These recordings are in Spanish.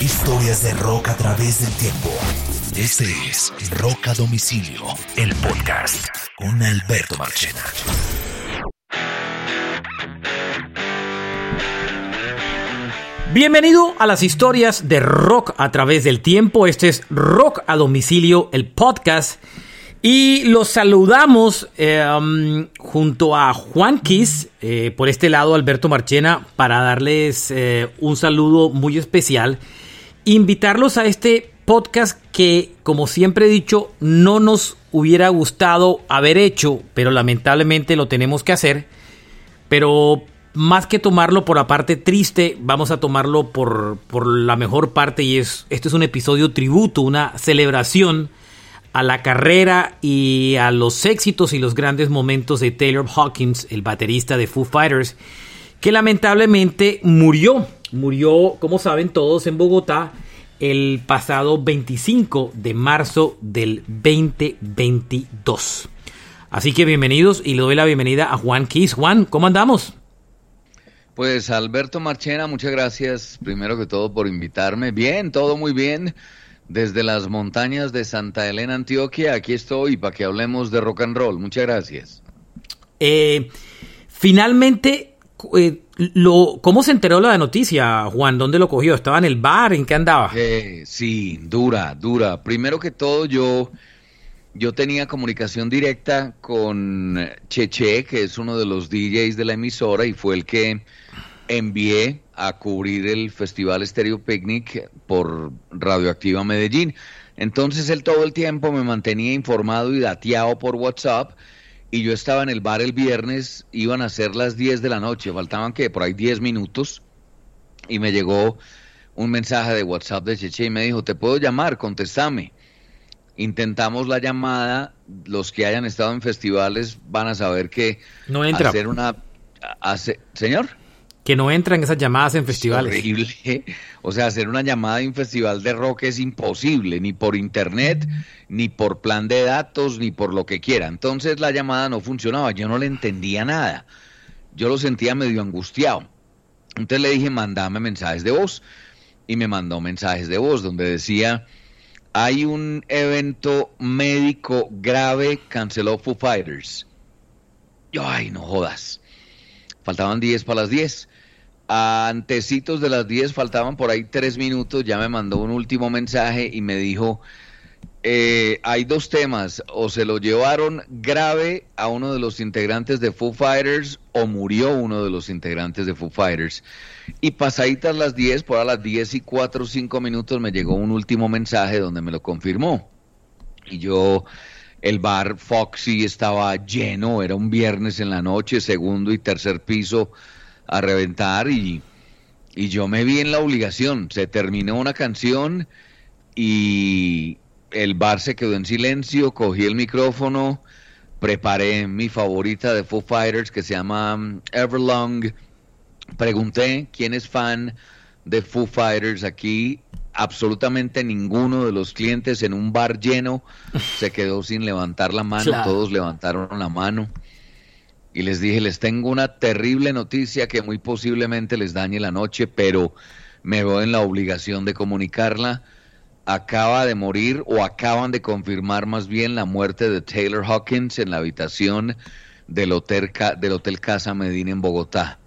Historias de rock a través del tiempo. Este es Rock a Domicilio, el podcast con Alberto Marchena. Bienvenido a las historias de rock a través del tiempo. Este es Rock a Domicilio, el podcast. Y los saludamos um, junto a Juan Kiss, eh, por este lado Alberto Marchena, para darles eh, un saludo muy especial. Invitarlos a este podcast que, como siempre he dicho, no nos hubiera gustado haber hecho, pero lamentablemente lo tenemos que hacer. Pero más que tomarlo por la parte triste, vamos a tomarlo por, por la mejor parte y es, este es un episodio tributo, una celebración a la carrera y a los éxitos y los grandes momentos de Taylor Hawkins, el baterista de Foo Fighters, que lamentablemente murió, murió, como saben todos, en Bogotá el pasado 25 de marzo del 2022. Así que bienvenidos y le doy la bienvenida a Juan Kiss. Juan, ¿cómo andamos? Pues Alberto Marchena, muchas gracias primero que todo por invitarme. Bien, todo muy bien. Desde las montañas de Santa Elena, Antioquia, aquí estoy para que hablemos de rock and roll. Muchas gracias. Eh, finalmente, eh, lo, ¿cómo se enteró la noticia, Juan? ¿Dónde lo cogió? ¿Estaba en el bar? ¿En qué andaba? Eh, sí, dura, dura. Primero que todo, yo, yo tenía comunicación directa con Cheche, que es uno de los DJs de la emisora y fue el que envié a cubrir el Festival Stereo Picnic por Radioactiva Medellín. Entonces él todo el tiempo me mantenía informado y dateado por WhatsApp y yo estaba en el bar el viernes, iban a ser las 10 de la noche, faltaban que por ahí 10 minutos y me llegó un mensaje de WhatsApp de Cheche y me dijo, te puedo llamar, contestame. Intentamos la llamada, los que hayan estado en festivales van a saber que no entra. hacer una... Hace, ¿Señor? Que no entran esas llamadas en festivales. Es horrible. O sea, hacer una llamada en un festival de rock es imposible, ni por internet, ni por plan de datos, ni por lo que quiera. Entonces la llamada no funcionaba, yo no le entendía nada. Yo lo sentía medio angustiado. Entonces le dije, mandame mensajes de voz. Y me mandó mensajes de voz donde decía, hay un evento médico grave, canceló Foo Fighters. Yo, ay, no jodas. Faltaban 10 para las 10 antecitos de las 10, faltaban por ahí tres minutos, ya me mandó un último mensaje y me dijo, eh, hay dos temas, o se lo llevaron grave a uno de los integrantes de Foo Fighters o murió uno de los integrantes de Foo Fighters. Y pasaditas las 10, por a las 10 y 4 o 5 minutos me llegó un último mensaje donde me lo confirmó. Y yo, el bar Foxy estaba lleno, era un viernes en la noche, segundo y tercer piso a reventar y, y yo me vi en la obligación. Se terminó una canción y el bar se quedó en silencio, cogí el micrófono, preparé mi favorita de Foo Fighters que se llama um, Everlong. Pregunté quién es fan de Foo Fighters aquí. Absolutamente ninguno de los clientes en un bar lleno se quedó sin levantar la mano. Todos levantaron la mano y les dije, les tengo una terrible noticia que muy posiblemente les dañe la noche, pero me veo en la obligación de comunicarla. Acaba de morir o acaban de confirmar más bien la muerte de Taylor Hawkins en la habitación del Hotel, del hotel Casa Medina en Bogotá.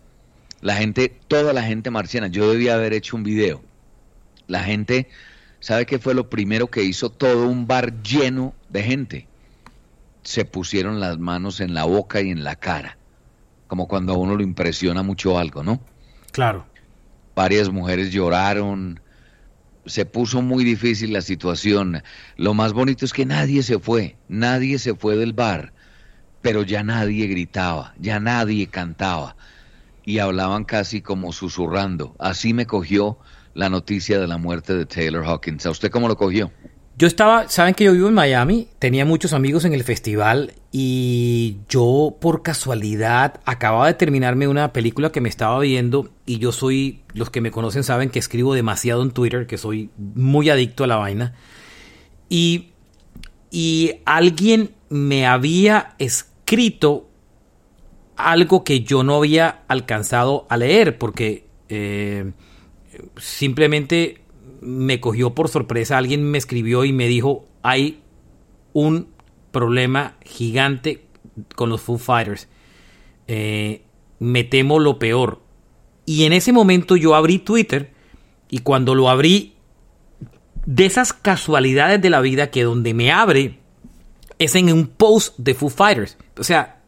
La gente, toda la gente marciana, yo debía haber hecho un video. La gente, ¿sabe qué fue lo primero que hizo? Todo un bar lleno de gente se pusieron las manos en la boca y en la cara, como cuando a uno lo impresiona mucho algo, ¿no? Claro. Varias mujeres lloraron, se puso muy difícil la situación. Lo más bonito es que nadie se fue, nadie se fue del bar, pero ya nadie gritaba, ya nadie cantaba y hablaban casi como susurrando. Así me cogió la noticia de la muerte de Taylor Hawkins. ¿A usted cómo lo cogió? Yo estaba, saben que yo vivo en Miami, tenía muchos amigos en el festival y yo por casualidad acababa de terminarme una película que me estaba viendo y yo soy, los que me conocen saben que escribo demasiado en Twitter, que soy muy adicto a la vaina. Y, y alguien me había escrito algo que yo no había alcanzado a leer porque eh, simplemente me cogió por sorpresa. Alguien me escribió y me dijo, hay un problema gigante con los Foo Fighters. Eh, me temo lo peor. Y en ese momento yo abrí Twitter y cuando lo abrí, de esas casualidades de la vida que donde me abre es en un post de Foo Fighters. O sea,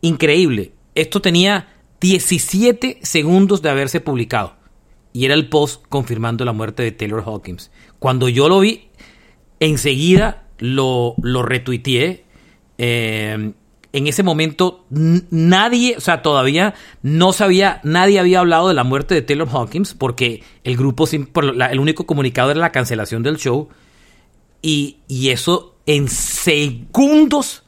increíble. Esto tenía 17 segundos de haberse publicado. Y era el post confirmando la muerte de Taylor Hawkins. Cuando yo lo vi, enseguida lo, lo retuiteé. Eh, en ese momento nadie, o sea, todavía no sabía, nadie había hablado de la muerte de Taylor Hawkins porque el grupo, el único comunicado era la cancelación del show. Y, y eso en segundos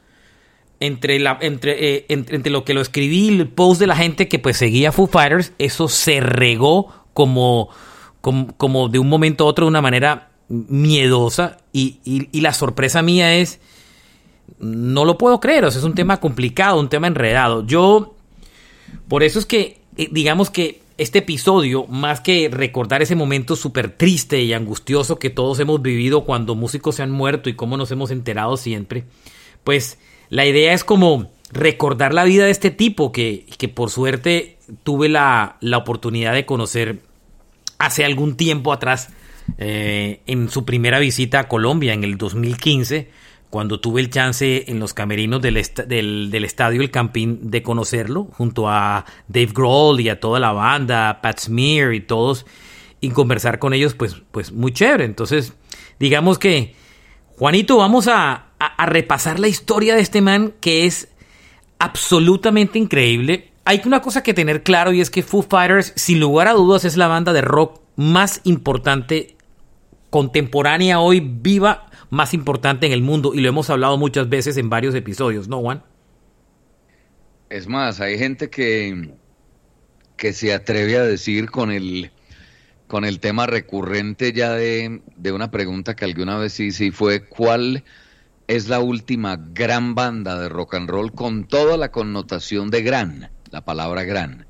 entre, la, entre, eh, entre, lo que lo escribí y el post de la gente que pues seguía Foo Fighters, eso se regó como, como, de un momento a otro de una manera miedosa y, y, la sorpresa mía es, no lo puedo creer, o sea, es un tema complicado, un tema enredado. Yo, por eso es que, eh, digamos que este episodio, más que recordar ese momento súper triste y angustioso que todos hemos vivido cuando músicos se han muerto y cómo nos hemos enterado siempre, pues la idea es como recordar la vida de este tipo que, que por suerte tuve la, la, oportunidad de conocer hace algún tiempo atrás eh, en su primera visita a Colombia en el 2015 cuando tuve el chance en los camerinos del, del, del, estadio El Campín de conocerlo, junto a Dave Grohl y a toda la banda, Pat Smear y todos, y conversar con ellos, pues, pues muy chévere. Entonces, digamos que, Juanito, vamos a, a, repasar la historia de este man que es absolutamente increíble. Hay una cosa que tener claro y es que Foo Fighters, sin lugar a dudas, es la banda de rock más importante contemporánea hoy viva, más importante en el mundo. Y lo hemos hablado muchas veces en varios episodios, ¿no, Juan? Es más, hay gente que, que se atreve a decir con el, con el tema recurrente ya de, de una pregunta que alguna vez hice y fue ¿cuál es la última gran banda de rock and roll con toda la connotación de gran, la palabra gran.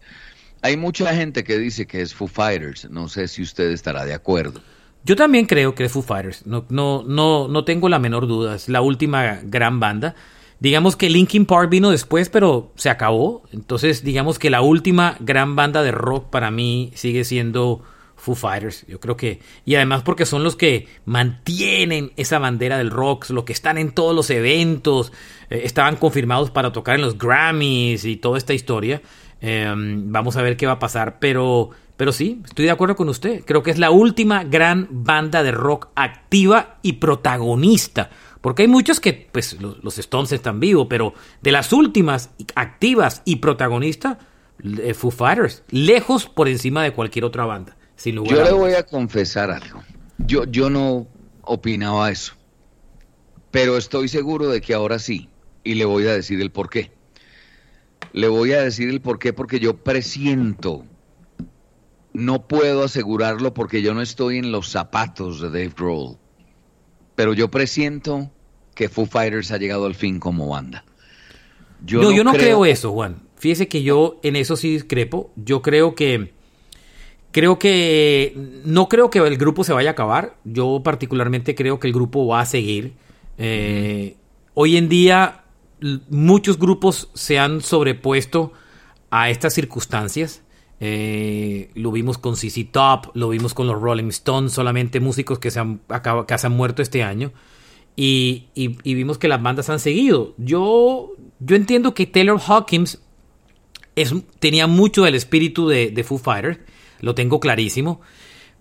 Hay mucha gente que dice que es Foo Fighters, no sé si usted estará de acuerdo. Yo también creo que es Foo Fighters, no, no, no, no tengo la menor duda, es la última gran banda. Digamos que Linkin Park vino después, pero se acabó. Entonces, digamos que la última gran banda de rock para mí sigue siendo Foo Fighters. Yo creo que. Y además porque son los que mantienen esa bandera del rock, los que están en todos los eventos, eh, estaban confirmados para tocar en los Grammys y toda esta historia. Em, vamos a ver qué va a pasar. Pero, pero sí, estoy de acuerdo con usted. Creo que es la última gran banda de rock activa y protagonista. Porque hay muchos que, pues, los, Stones están vivos, pero de las últimas activas y protagonistas, eh, Foo Fighters, lejos por encima de cualquier otra banda yo le voy a confesar algo. Yo, yo no opinaba eso. Pero estoy seguro de que ahora sí. Y le voy a decir el por qué. Le voy a decir el por qué porque yo presiento. No puedo asegurarlo porque yo no estoy en los zapatos de Dave Grohl. Pero yo presiento que Foo Fighters ha llegado al fin como banda. Yo no, yo no creo eso, Juan. Fíjese que yo en eso sí discrepo. Yo creo que Creo que no creo que el grupo se vaya a acabar. Yo particularmente creo que el grupo va a seguir. Eh, hoy en día muchos grupos se han sobrepuesto a estas circunstancias. Eh, lo vimos con CC Top, lo vimos con los Rolling Stones, solamente músicos que se han, que se han muerto este año. Y, vimos que las bandas han seguido. Yo, yo entiendo que Taylor Hawkins tenía mucho del espíritu de, de Foo Fighters lo tengo clarísimo,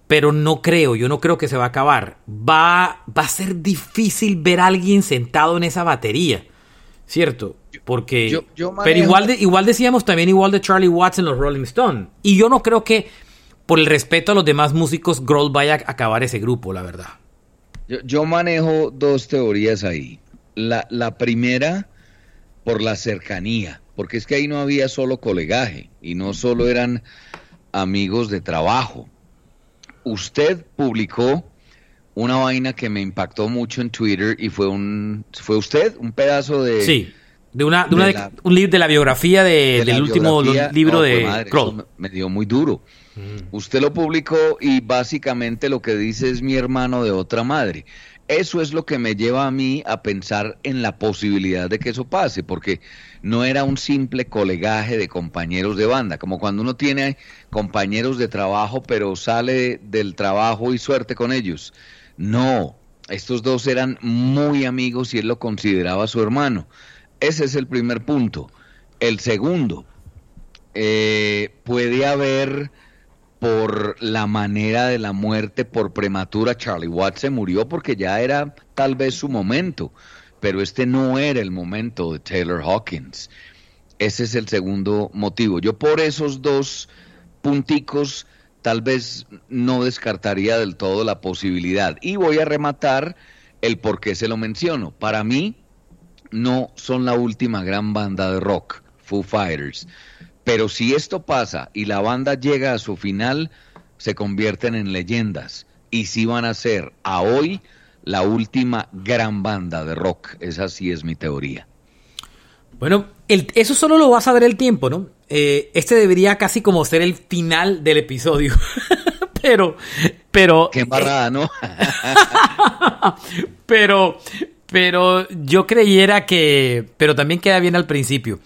pero no creo, yo no creo que se va a acabar. Va, va a ser difícil ver a alguien sentado en esa batería, ¿cierto? Porque, pero igual, de, igual decíamos también igual de Charlie Watts en los Rolling Stones. Y yo no creo que por el respeto a los demás músicos, Grohl vaya a acabar ese grupo, la verdad. Yo, yo manejo dos teorías ahí. La, la primera, por la cercanía, porque es que ahí no había solo colegaje y no solo eran amigos de trabajo. Usted publicó una vaina que me impactó mucho en Twitter y fue un fue usted un pedazo de De una, de una un libro de la biografía de, del último libro de Kroll. Me dio muy duro. Mm. Usted lo publicó y básicamente lo que dice es mi hermano de otra madre. Eso es lo que me lleva a mí a pensar en la posibilidad de que eso pase, porque no era un simple colegaje de compañeros de banda, como cuando uno tiene compañeros de trabajo pero sale del trabajo y suerte con ellos. No, estos dos eran muy amigos y él lo consideraba su hermano. Ese es el primer punto. El segundo, eh, puede haber por la manera de la muerte por prematura. Charlie Watts se murió porque ya era tal vez su momento, pero este no era el momento de Taylor Hawkins. Ese es el segundo motivo. Yo por esos dos punticos tal vez no descartaría del todo la posibilidad. Y voy a rematar el por qué se lo menciono. Para mí no son la última gran banda de rock, Foo Fighters. Pero si esto pasa y la banda llega a su final, se convierten en leyendas. Y si van a ser a hoy la última gran banda de rock. Esa sí es mi teoría. Bueno, eso solo lo va a saber el tiempo, ¿no? Eh, este debería casi como ser el final del episodio. pero, pero. Qué embarrada, ¿no? pero, pero yo creyera que. Pero también queda bien al principio.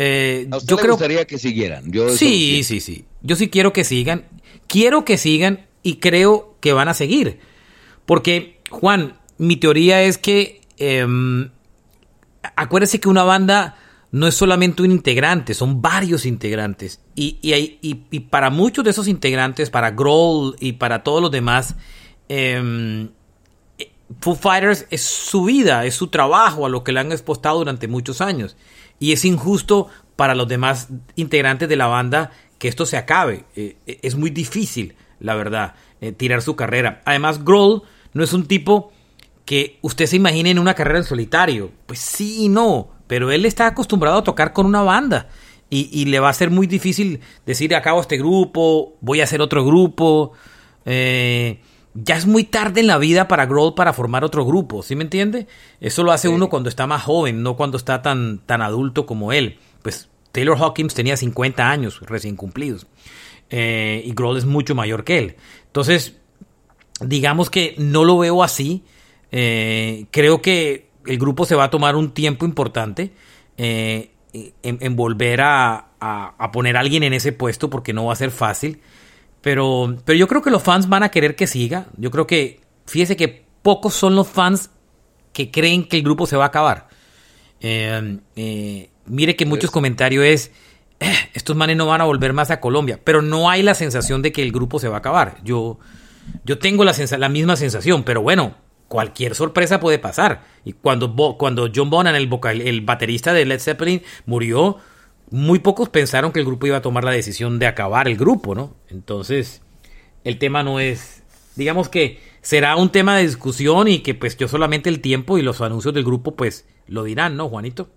Eh, yo creo, gustaría que siguieran. Yo sí, sí, sí. Yo sí quiero que sigan. Quiero que sigan y creo que van a seguir. Porque, Juan, mi teoría es que. Eh, acuérdese que una banda no es solamente un integrante, son varios integrantes. Y, y, y, para muchos de esos integrantes, para Grohl y para todos los demás, eh, Foo Fighters es su vida, es su trabajo, a lo que le han expostado durante muchos años y es injusto para los demás integrantes de la banda que esto se acabe. Eh, eh, es muy difícil, la verdad, eh, tirar su carrera. Además, Grohl no es un tipo que usted se imagine en una carrera en solitario. Pues sí y no, pero él está acostumbrado a tocar con una banda. Y, le va a ser muy difícil decir acabo este grupo, voy a hacer otro grupo. Eh, ya es muy tarde en la vida para Grohl para formar otro grupo, ¿sí me entiende? Eso lo hace uno cuando está más joven, no cuando está tan, tan adulto como él. Pues Taylor Hawkins tenía 50 años recién cumplidos eh, y Grohl es mucho mayor que él. Entonces, digamos que no lo veo así. Eh, creo que el grupo se va a tomar un tiempo importante eh, en, volver a, a poner a alguien en ese puesto porque no va a ser fácil. Pero, pero yo creo que los fans van a querer que siga. Yo creo que, fíjese que pocos son los fans que creen que el grupo se va a acabar. Eh, eh, mire que muchos comentarios es, eh, estos manes no van a volver más a Colombia, pero no hay la sensación de que el grupo se va a acabar. Yo, yo tengo la, la misma sensación, pero bueno, cualquier sorpresa puede pasar. Y cuando, cuando John Bonham, el, vocal, el baterista de Led Zeppelin, murió, muy pocos pensaron que el grupo iba a tomar la decisión de acabar el grupo, ¿no? Entonces, el tema no es, digamos que será un tema de discusión y que pues yo solamente el tiempo y los anuncios del grupo pues lo dirán, ¿no, Juanito?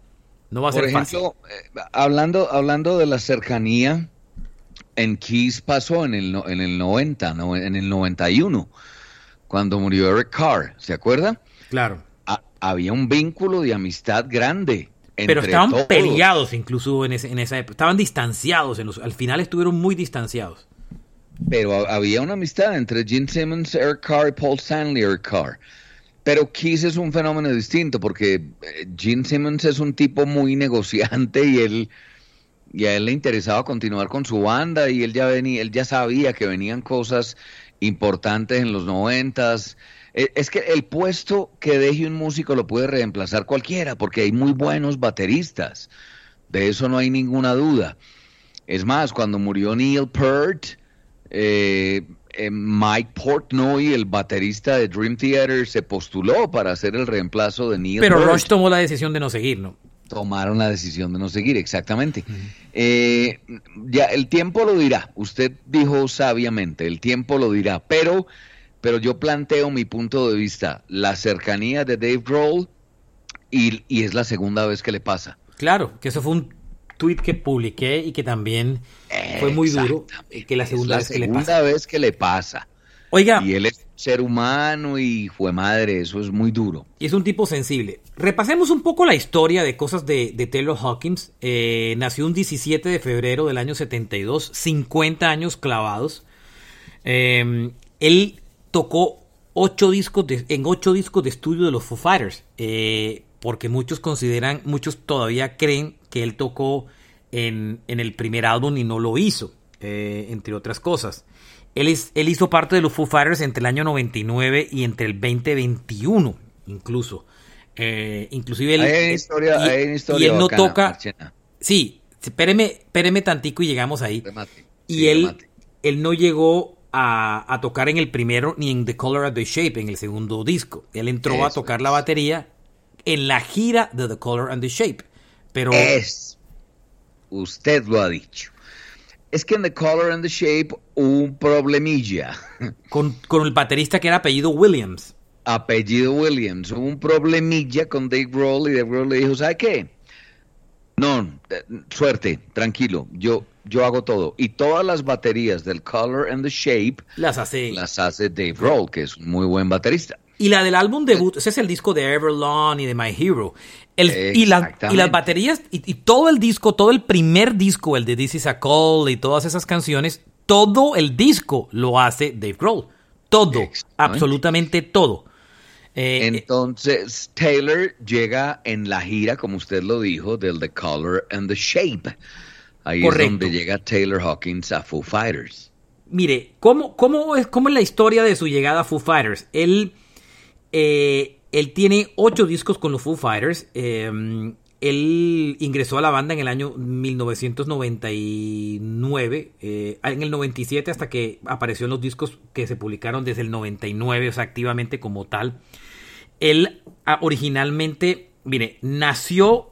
No va a ser ejemplo, fácil. Eh, hablando, hablando de la cercanía, en Kiss pasó en el, en el 90, no, en el 91, cuando murió Eric Carr, ¿se acuerda? Claro. había un vínculo de amistad grande pero estaban peleados incluso en, en, esa época. Estaban distanciados. En los, al final estuvieron muy distanciados. Pero había una amistad entre Gene Simmons, Eric Carr y Paul Stanley, Eric Carr. Pero Kiss es un fenómeno distinto porque eh, Gene Simmons es un tipo muy negociante y él y a él le interesaba continuar con su banda y él ya venía, él ya sabía que venían cosas importantes en los noventas es que el puesto que deje un músico lo puede reemplazar cualquiera, porque hay muy buenos bateristas. De eso no hay ninguna duda. Es más, cuando murió Neil Peart, eh, eh, Mike Portnoy, el baterista de Dream Theater, se postuló para hacer el reemplazo de Neil Pero Rush tomó la decisión de no seguir, ¿no? Tomaron la decisión de no seguir, exactamente. ya el tiempo lo dirá. Usted dijo sabiamente, el tiempo lo dirá. Pero pero yo planteo mi punto de vista, la cercanía de Dave Grohl y, es la segunda vez que le pasa. Claro, que eso fue un tweet que publiqué y que también fue muy duro, que la segunda, vez, que le pasa. vez que le pasa. Oiga. Y él es ser humano y fue madre, eso es muy duro. Y es un tipo sensible. Repasemos un poco la historia de cosas de, Taylor Hawkins. Eh, nació un 17 de febrero del año 72, 50 años clavados. Eh, él tocó ocho discos en ocho discos de estudio de los Foo Fighters, eh, porque muchos consideran, muchos todavía creen que él tocó en, en el primer álbum y no lo hizo, entre otras cosas. Él, él hizo parte de los Foo Fighters entre el año 99 y entre el 2021, incluso. Eh, inclusive él, hay historia, y, hay historia y él no toca. Sí, espéreme, espéreme tantico y llegamos ahí. y él, él no llegó a, tocar en el primero ni en The Color of the Shape, en el segundo disco. Él entró a tocar la batería en la gira de The Color and the Shape. Pero. Es. Usted lo ha dicho es que en The Color and the Shape hubo un problemilla. Con, con, el baterista que era apellido Williams. Apellido Williams. Hubo un problemilla con Dave Grohl y Dave Grohl le dijo, ¿sabe qué? No, eh, suerte, tranquilo, yo, yo hago todo. Y todas las baterías del Color and the Shape las hace, las hace Dave Grohl, que es un muy buen baterista. Y la del álbum debut, ese es el disco de Everlong y de My Hero. El, y, las, y las baterías, y, todo el disco, todo el primer disco, el de This Is a Call y todas esas canciones, todo el disco lo hace Dave Grohl. Todo, absolutamente todo. Eh, Entonces, Taylor llega en la gira, como usted lo dijo, del The Color and the Shape. Ahí es donde llega Taylor Hawkins a Foo Fighters. Mire, ¿cómo, cómo, es, ¿cómo es la historia de su llegada a Foo Fighters? Él eh, él tiene ocho discos con los Foo Fighters. Em, él ingresó a la banda en el año 1999, eh, en el 97 hasta que apareció en los discos que se publicaron desde el 99, o sea, activamente como tal. Él ah, originalmente, mire, nació,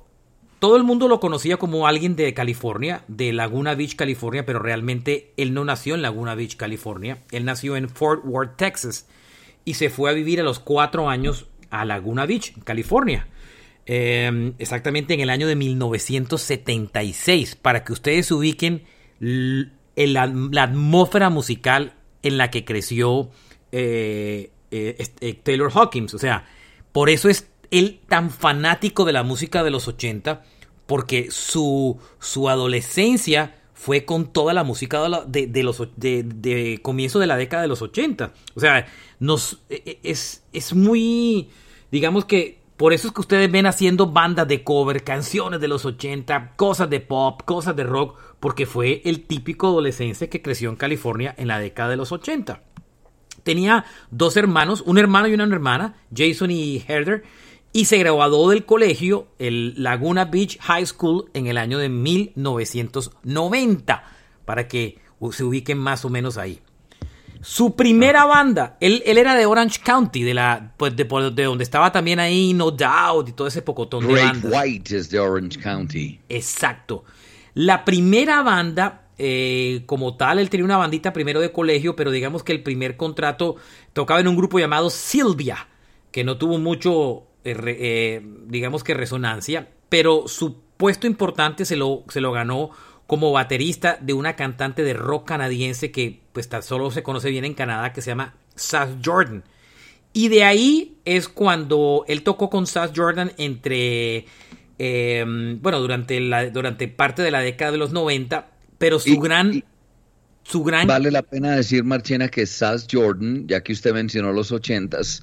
todo el mundo lo conocía como alguien de California, de Laguna Beach, California, pero realmente él no nació en Laguna Beach, California. Él nació en Fort Worth, Texas y se fue a vivir a los cuatro años a Laguna Beach, California. Em, exactamente en el año de 1976, para que ustedes ubiquen en la, atmósfera musical en la que creció eh, eh, eh, Taylor Hawkins. O sea, por eso es él tan fanático de la música de los 80, porque su, su adolescencia fue con toda la música de, los de, comienzo de la década de los 80. O sea, nos e, e, es, es muy digamos que por eso es que ustedes ven haciendo bandas de cover, canciones de los 80, cosas de pop, cosas de rock, porque fue el típico adolescente que creció en California en la década de los 80. Tenía dos hermanos, un hermano y una hermana, Jason y Heather, y se graduó del colegio, el Laguna Beach High School, en el año de 1990, para que se ubiquen más o menos ahí. Su primera banda, él, era de Orange County, de la pues de, donde estaba también ahí No Doubt y todo ese pocotón de bandas. White es de Orange County. Exacto. La primera banda, eh, como tal, él tenía una bandita primero de colegio, pero digamos que el primer contrato tocaba en un grupo llamado Silvia, que no tuvo mucho eh, eh, digamos que resonancia, pero su puesto importante se lo, se lo ganó como baterista de una cantante de rock canadiense que pues solo se conoce bien en Canadá que se llama Sass Jordan. Y de ahí es cuando él tocó con Sass Jordan entre, em, bueno, durante, la, durante parte de la década de los 90, pero su gran... Vale la pena decir, Marchena, que Sass Jordan, ya que usted mencionó los ochentas,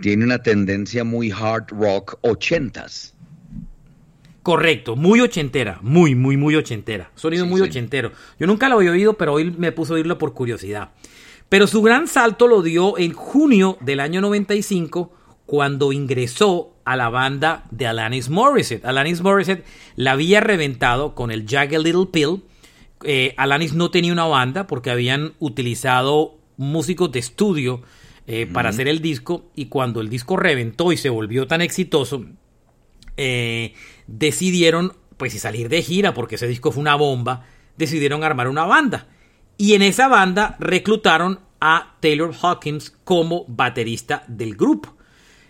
tiene una tendencia muy hard rock ochentas. Correcto, muy ochentera, muy, muy, muy ochentera. Sonido muy ochentero. Yo nunca lo había oído, pero hoy me puse a oírlo por curiosidad. Pero su gran salto lo dio en junio del año 95, cuando ingresó a la banda de Alanis Morissette. Alanis Morissette la había reventado con el Jagged Little Pill eh, Alanis no tenía una banda porque habían utilizado músicos de estudio eh, para hacer el disco y cuando el disco reventó y se volvió tan exitoso, eh, decidieron pues salir de gira porque ese disco fue una bomba, decidieron armar una banda y en esa banda reclutaron a Taylor Hawkins como baterista del grupo.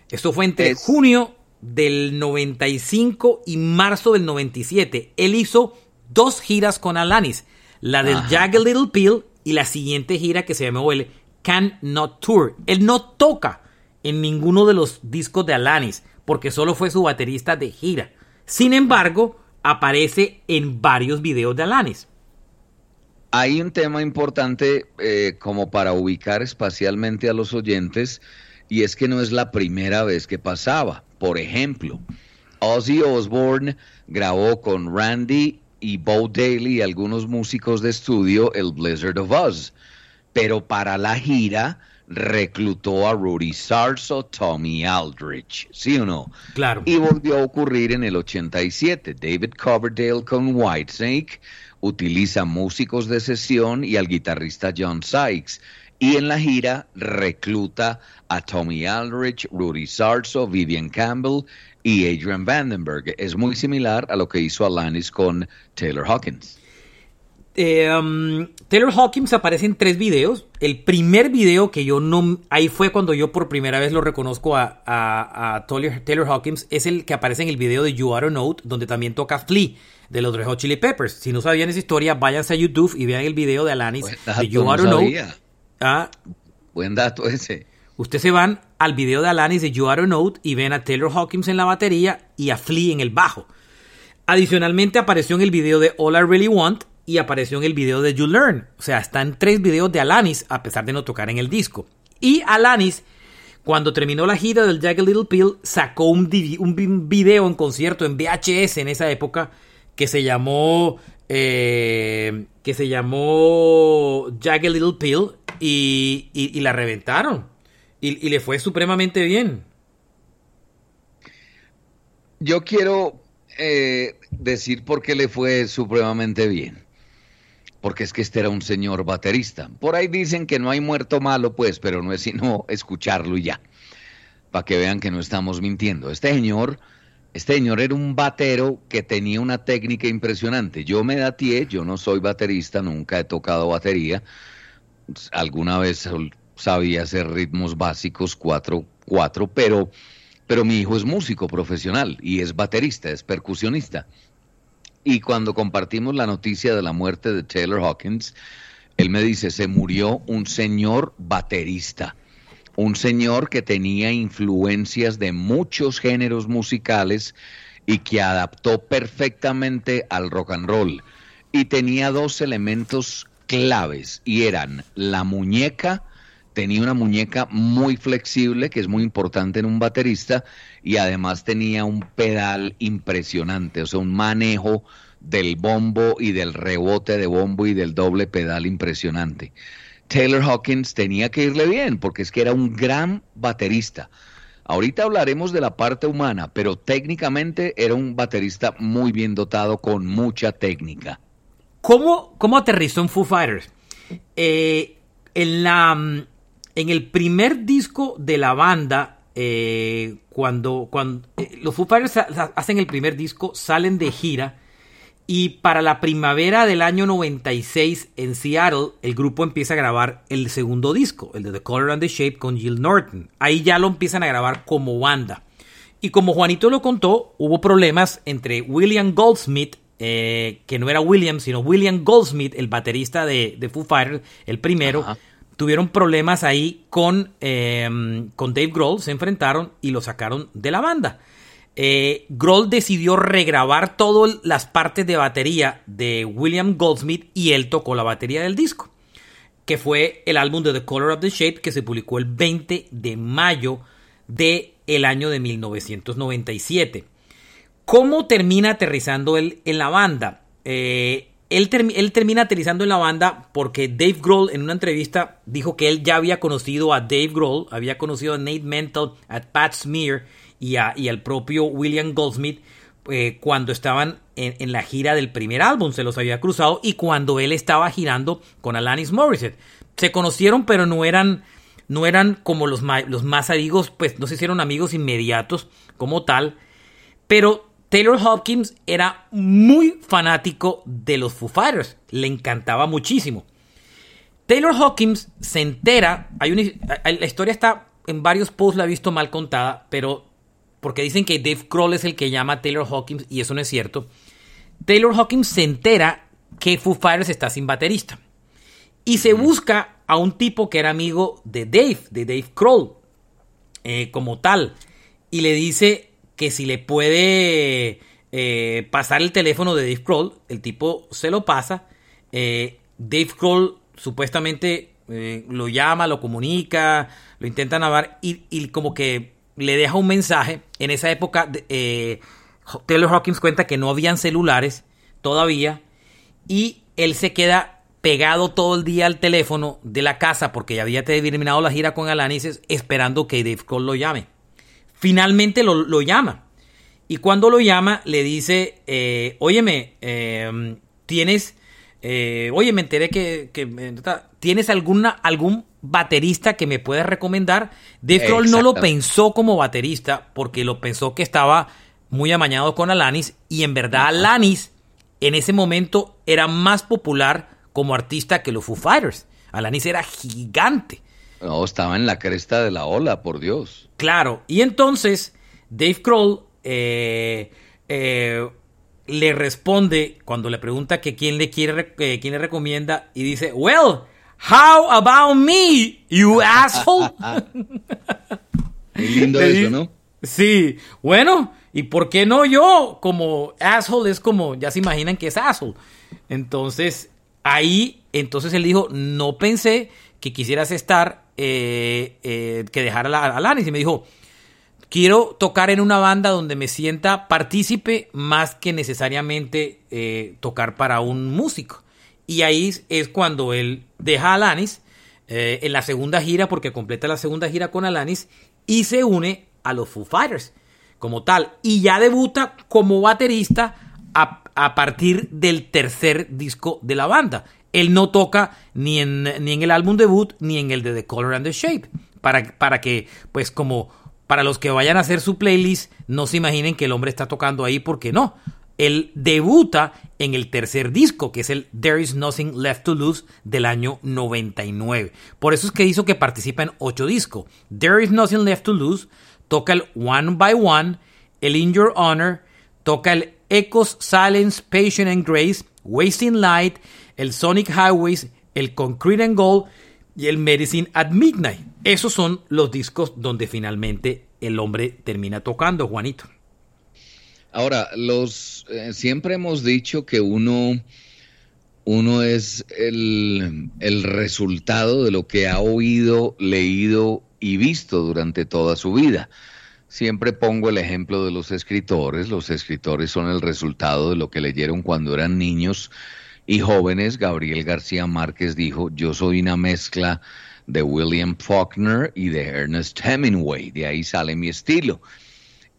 Esto fue entre junio del 95 y marzo del 97. Él hizo dos giras con Alanis, la del Jagged Little Pill y la siguiente gira que se llamó el Can Not Tour. Él no toca en ninguno de los discos de Alanis porque solo fue su baterista de gira. Sin embargo, aparece en varios videos de Alanis. Hay un tema importante eh, como para ubicar espacialmente a los oyentes y es que no es la primera vez que pasaba. Por ejemplo, Ozzy Osbourne grabó con Randy y Bo Daly y algunos músicos de estudio el Blizzard of Oz, pero para la gira reclutó a Rudy Sarso, Tommy Aldrich, ¿sí o no? Claro. Y volvió a ocurrir en el 87. David Coverdale con Whitesnake utiliza músicos de sesión y al guitarrista John Sykes. Y en la gira recluta a Tommy Aldrich, Rudy Sarso, Vivian Campbell y Adrian Vandenberg. Es muy similar a lo que hizo Alanis con Taylor Hawkins. Eh, um, Taylor Hawkins aparece en tres videos. El primer video que yo no. Ahí fue cuando yo por primera vez lo reconozco a, a, Taylor, Hawkins. Es el que aparece en el video de You Are a Note, donde también toca Flea de los Red Hot Chili Peppers. Si no sabían esa historia, váyanse a YouTube y vean el video de Alanis de You Are a Note. Ah, Buen dato ese. Ustedes se van al video de Alanis de You Are a Note y ven a Taylor Hawkins en la batería y a Flea en el bajo. Adicionalmente apareció en el video de All I Really Want y apareció en el video de You Learn. O sea, están tres videos de Alanis a pesar de no tocar en el disco. Y Alanis, cuando terminó la gira del Jagged Little Pill, sacó un, un video en concierto en VHS en esa época que se llamó eh, que se llamó Jagged Little Pill y, la reventaron y, le fue supremamente bien. Yo quiero eh, decir por qué le fue supremamente bien porque es que este era un señor baterista. Por ahí dicen que no hay muerto malo, pues, pero no es sino escucharlo y ya, para que vean que no estamos mintiendo. Este señor, este señor era un batero que tenía una técnica impresionante. Yo me datié, yo no soy baterista, nunca he tocado batería. Alguna vez sabía hacer ritmos básicos, cuatro, cuatro, pero, pero mi hijo es músico profesional y es baterista, es percusionista. Y cuando compartimos la noticia de la muerte de Taylor Hawkins, él me dice, se murió un señor baterista, un señor que tenía influencias de muchos géneros musicales y que adaptó perfectamente al rock and roll. Y tenía dos elementos claves y eran la muñeca, tenía una muñeca muy flexible, que es muy importante en un baterista, y además tenía un pedal impresionante, o sea, un manejo del bombo y del rebote de bombo y del doble pedal impresionante. Taylor Hawkins tenía que irle bien, porque es que era un gran baterista. Ahorita hablaremos de la parte humana, pero técnicamente era un baterista muy bien dotado, con mucha técnica. ¿Cómo, cómo aterrizó en Foo Fighters? Eh, en la en el primer disco de la banda, eh, cuando, eh, los Foo Fighters hacen el primer disco, salen de gira y para la primavera del año 96 en Seattle, el grupo empieza a grabar el segundo disco, el de The Color and the Shape con Jill Norton. Ahí ya lo empiezan a grabar como banda. Y como Juanito lo contó, hubo problemas entre William Goldsmith, eh, que no era William, sino William Goldsmith, el baterista de, de Foo Fighters, el primero tuvieron problemas ahí con, em, con Dave Grohl, se enfrentaron y lo sacaron de la banda. Eh, Grohl decidió regrabar todas las partes de batería de William Goldsmith y él tocó la batería del disco, que fue el álbum de The Color of the Shape que se publicó el 20 de mayo del el año de 1997. ¿Cómo termina aterrizando él en la banda? Eh, él, termina aterrizando en la banda porque Dave Grohl en una entrevista dijo que él ya había conocido a Dave Grohl, había conocido a Nate Mental, a Pat Smear y, al propio William Goldsmith eh, cuando estaban en, la gira del primer álbum, se los había cruzado y cuando él estaba girando con Alanis Morissette. Se conocieron pero no eran, no eran como los, los más amigos, pues no se hicieron amigos inmediatos como tal, pero Taylor Hopkins era muy fanático de los Foo Fighters, le encantaba muchísimo. Taylor Hawkins se entera, hay una, la historia está en varios posts, la he visto mal contada, pero porque dicen que Dave Grohl es el que llama a Taylor Hawkins y eso no es cierto. Taylor Hawkins se entera que Foo Fighters está sin baterista y se busca a un tipo que era amigo de Dave, de Dave Kroll, eh, como tal, y le dice que si le puede eh, pasar el teléfono de Dave Kroll, el tipo se lo pasa. Eh, Dave Kroll supuestamente lo llama, lo comunica, lo intenta y, y, como que le deja un mensaje. En esa época, Taylor Hawkins cuenta que no habían celulares todavía y él se queda pegado todo el día al teléfono de la casa porque ya había terminado la gira con Alanis esperando que Dave Cole lo llame. Finalmente lo, llama. Y cuando lo llama le dice, eh, óyeme, em, tienes, eh, oye, me enteré que, tienes alguna, algún baterista que me puedas recomendar. Dave Grohl no lo pensó como baterista porque lo pensó que estaba muy amañado con Alanis y en verdad Alanis en ese momento era más popular como artista que los Foo Fighters. Alanis era gigante. No, estaba en la cresta de la ola, por Dios. Claro, y entonces Dave Kroll eh, eh, le responde cuando le pregunta que quién le quiere, quién le recomienda y dice, well, how about me, you asshole? Muy lindo eso, ¿no? Sí, bueno, ¿y por qué no yo? Como asshole es como, ya se imaginan que es asshole. Entonces, Ahí, entonces él dijo, no pensé que quisieras estar, eh, eh, que dejara a Alanis. Y me dijo, quiero tocar en una banda donde me sienta partícipe más que necesariamente eh, tocar para un músico. Y ahí es cuando él deja a Alanis en la segunda gira, porque completa la segunda gira con Alanis, y se une a los Foo Fighters como tal. Y ya debuta como baterista a, partir del tercer disco de la banda. Él no toca ni en, ni en el álbum debut ni en el de The Color and the Shape. Para, para que, pues como para los que vayan a hacer su playlist, no se imaginen que el hombre está tocando ahí porque no. Él debuta en el tercer disco, que es el There Is Nothing Left to Lose del año 99. Por eso es que hizo que participa en ocho discos. There Is Nothing Left to Lose, toca el One by One, el In Your Honor, toca el Echoes, Silence, Patient and Grace, Wasting Light, el Sonic Highways, el Concrete and Gold y el Medicine at Midnight. Esos son los discos donde finalmente el hombre termina tocando, Juanito. Ahora, los eh, siempre hemos dicho que uno, uno es el, el resultado de lo que ha oído, leído y visto durante toda su vida. Siempre pongo el ejemplo de los escritores. Los escritores son el resultado de lo que leyeron cuando eran niños y jóvenes. Gabriel García Márquez dijo, yo soy una mezcla de William Faulkner y de Ernest Hemingway. De ahí sale mi estilo.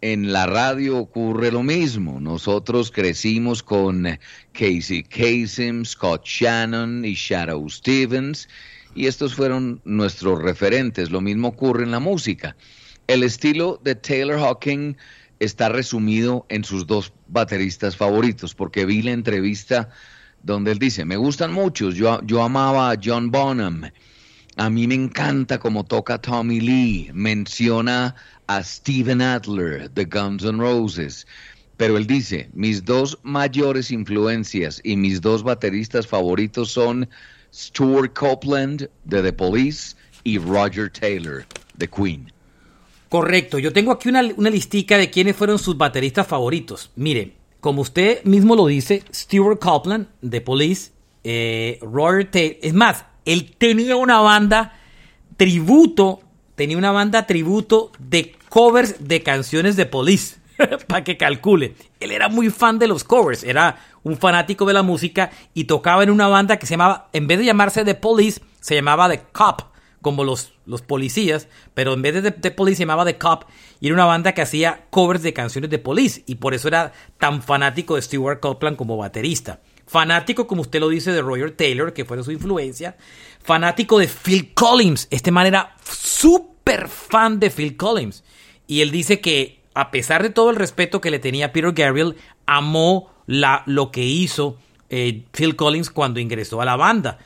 En la radio ocurre lo mismo. Nosotros crecimos con Casey Kasem, Scott Shannon y Shadow Stevens y estos fueron nuestros referentes. Lo mismo ocurre en la música. El estilo de Taylor Hawking está resumido en sus dos bateristas favoritos, porque vi la entrevista donde él dice, me gustan muchos, yo, yo amaba a John Bonham, a mí me encanta cómo toca Tommy Lee, menciona a Steven Adler de Guns N' Roses, pero él dice, mis dos mayores influencias y mis dos bateristas favoritos son Stuart Copeland de The Police y Roger Taylor de Queen. Correcto, yo tengo aquí una, una listica de quiénes fueron sus bateristas favoritos. Mire, como usted mismo lo dice, Stuart Copeland de Police, eh, Roger Taylor, es más, él tenía una banda tributo, tenía una banda tributo de covers de canciones de Police, para que calcule. Él era muy fan de los covers, era un fanático de la música y tocaba en una banda que se llamaba, en vez de llamarse The Police, se llamaba The Cop como los, los policías, pero en vez de The Police se llamaba The Cop y era una banda que hacía covers de canciones de Police y por eso era tan fanático de Stuart Copeland como baterista. Fanático, como usted lo dice, de Roger Taylor, que fue su influencia. Fanático de Phil Collins. Este man era súper fan de Phil Collins. Y él dice que, a pesar de todo el respeto que le tenía Peter Gabriel, amó la, lo que hizo eh, Phil Collins cuando ingresó a la banda.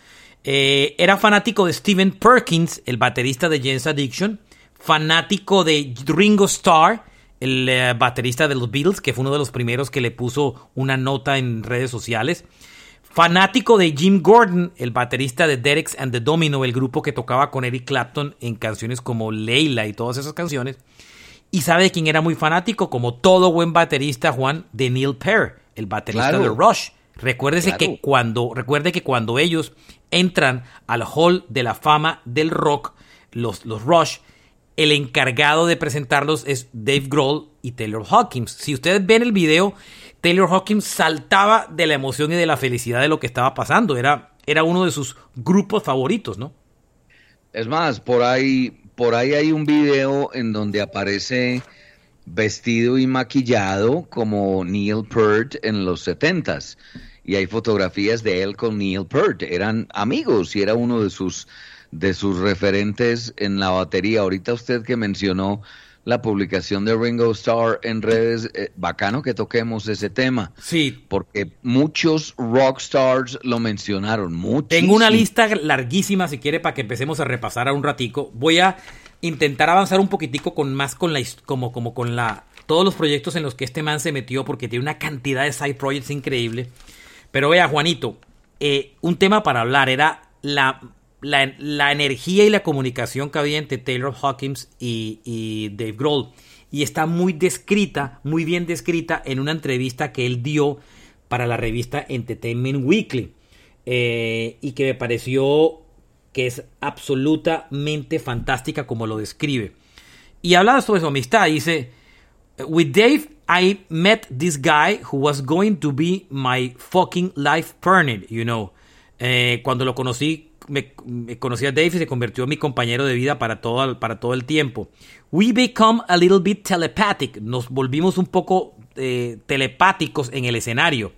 Eh, era fanático de Steven Perkins, el baterista de James Addiction. Fanático de Ringo Starr, el eh, baterista de los Beatles, que fue uno de los primeros que le puso una nota en redes sociales. Fanático de Jim Gordon, el baterista de Derek's and the Domino, el grupo que tocaba con Eric Clapton en canciones como Leila y todas esas canciones. Y sabe de quién era muy fanático, como todo buen baterista, Juan, de Neil Peart, el baterista de Rush. Recuérdese que cuando, recuerde que cuando ellos entran al Hall de la Fama del Rock, los, los Rush, el encargado de presentarlos es Dave Grohl y Taylor Hawkins. Si ustedes ven el video, Taylor Hawkins saltaba de la emoción y de la felicidad de lo que estaba pasando. Era, era uno de sus grupos favoritos, ¿no? Es más, por ahí, por ahí hay un video en donde aparece vestido y maquillado como Neil Peart en los setentas. Y hay fotografías de él con Neil Peart. Eran amigos y era uno de sus, de sus referentes en la batería. Ahorita usted que mencionó la publicación de Ringo Starr en redes, eh, bacano que toquemos ese tema. Sí. Porque muchos rock stars lo mencionaron, muchos. Tengo una lista larguísima, si quiere, para que empecemos a repasar a un ratico. Voy a intentar avanzar un poquitico con más con la, como, como con la, todos los proyectos en los que este man se metió, porque tiene una cantidad de side projects increíble. Pero vea, Juanito, eh, un tema para hablar era la la, energía y la comunicación que había entre Taylor Hawkins y, Dave Grohl. Y está muy descrita, muy bien descrita en una entrevista que él dio para la revista Entertainment Weekly. Eh, y que me pareció que es absolutamente fantástica como lo describe. Y hablaba sobre su amistad, dice, With Dave, I met this guy who was going to be my fucking life partner, you know. Eh, cuando lo conocí, me, conocí a Dave y se convirtió en mi compañero de vida para todo, para todo el tiempo. We become a little bit telepathic. Nos volvimos un poco eh, telepáticos en el escenario.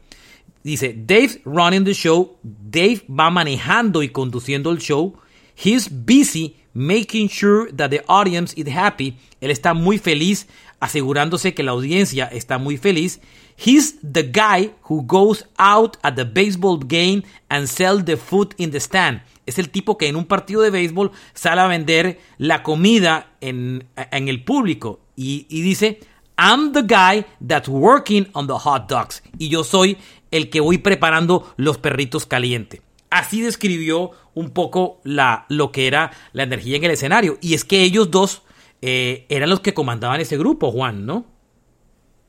Dice, Dave running the show. Dave va manejando y conduciendo el show. He's busy making sure that the audience is happy. Él está muy feliz asegurándose que la audiencia está muy feliz. He's the guy who goes out at the baseball game and sell the food in the stand es el tipo que en un partido de béisbol sale a vender la comida en, el público y, dice, I'm the guy that's working on the hot dogs. Y yo soy el que voy preparando los perritos calientes. Así describió un poco la, lo que era la energía en el escenario. Y es que ellos dos eh, eran los que comandaban ese grupo, Juan, ¿no?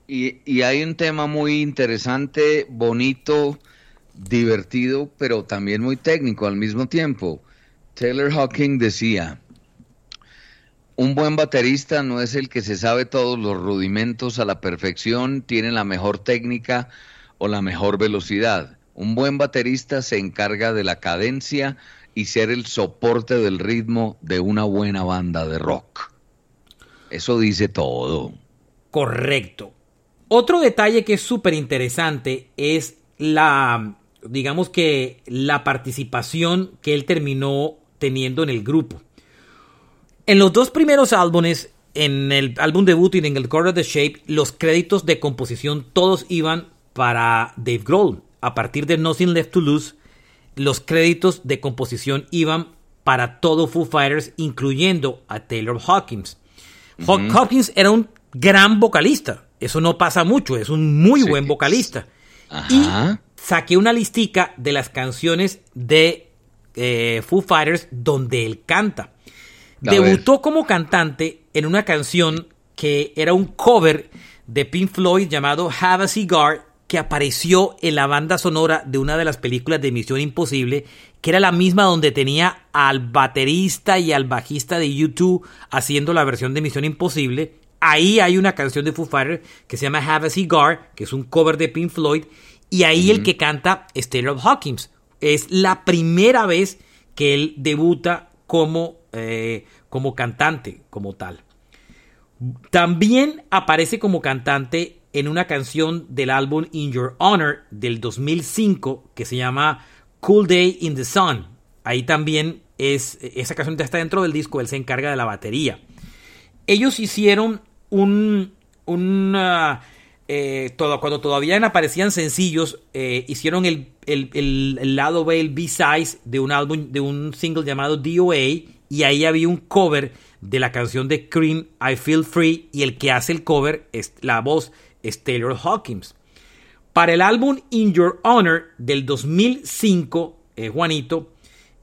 Y, y hay un tema muy interesante, bonito, divertido, pero también muy técnico al mismo tiempo. Taylor Hawking decía, un buen baterista no es el que se sabe todos los rudimentos a la perfección, tiene la mejor técnica o la mejor velocidad. Un buen baterista se encarga de la cadencia y ser el soporte del ritmo de una buena banda de rock. Eso dice todo. Correcto. Otro detalle que es súper interesante es la digamos que la participación que él terminó teniendo en el grupo. En los dos primeros álbumes, en el álbum debut y en el Core of the Shape, los créditos de composición todos iban para Dave Grohl. A partir de Nothing Left to Lose, los créditos de composición iban para todo Foo Fighters, incluyendo a Taylor Hawkins. Hawkins era un gran vocalista. Eso no pasa mucho, es un muy buen vocalista. Y saqué una listica de las canciones de eh, Foo Fighters donde él canta. Debutó como cantante en una canción que era un cover de Pink Floyd llamado Have a Cigar que apareció en la banda sonora de una de las películas de Misión Imposible, que era la misma donde tenía al baterista y al bajista de YouTube haciendo la versión de Misión Imposible. Ahí hay una canción de Foo Fighters que se llama Have a Cigar, que es un cover de Pink Floyd, y ahí el que canta Taylor Hawkins. Es la primera vez que él debuta como, eh, como cantante, como tal. También aparece como cantante en una canción del álbum In Your Honor del 2005 que se llama Cool Day in the Sun. Ahí también es, esa canción está dentro del disco, él se encarga de la batería. Ellos hicieron un, una, eh, todo, cuando todavía aparecían sencillos, eh, hicieron el, lado B, el B-Size de un álbum, de un single llamado DOA, y ahí había un cover de la canción de Cream, I Feel Free, y el que hace el cover, es, la voz, es Taylor Hawkins. Para el álbum In Your Honor del 2005, eh, Juanito,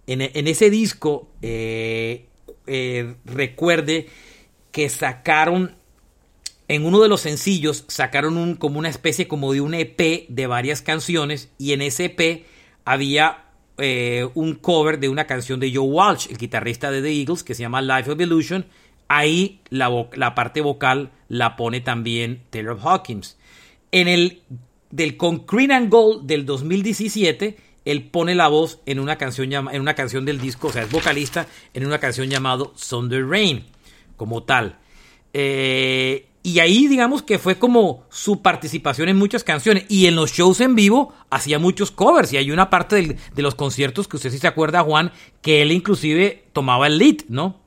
en, ese disco, eh, eh, recuerde que sacaron, en uno de los sencillos, sacaron como una especie como de un EP de varias canciones y en ese EP había un cover de una canción de Joe Walsh, el guitarrista de The Eagles, que se llama Life of Illusion. Ahí la parte vocal la pone también Taylor Hawkins. En el del Concrete and Gold del 2017, él pone la voz en una canción, en una canción del disco, o sea, es vocalista en una canción llamado Thunder Rain, como tal. Eh, y ahí, digamos que fue como su participación en muchas canciones. Y en los shows en vivo hacía muchos covers. Y hay una parte de los conciertos que usted sí se acuerda, Juan, que él inclusive tomaba el lead, ¿no?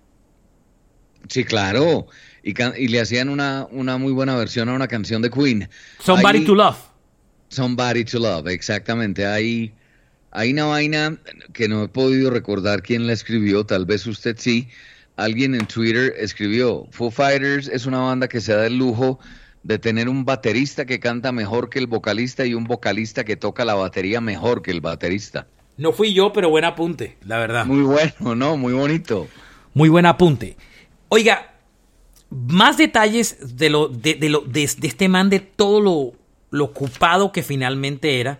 Sí, claro. Y, le hacían una, una, muy buena versión a una canción de Queen. Somebody to Love. Somebody to Love, exactamente. Hay, hay una vaina que no he podido recordar quién la escribió, tal vez usted sí. Alguien en Twitter escribió, Foo Fighters es una banda que se da el lujo de tener un baterista que canta mejor que el vocalista y un vocalista que toca la batería mejor que el baterista. No fui yo, pero buen apunte, la verdad. Muy bueno, ¿no? Muy bonito. Muy buen apunte. Oiga, más detalles de, lo, de, lo, de este man, de todo lo, lo ocupado que finalmente era,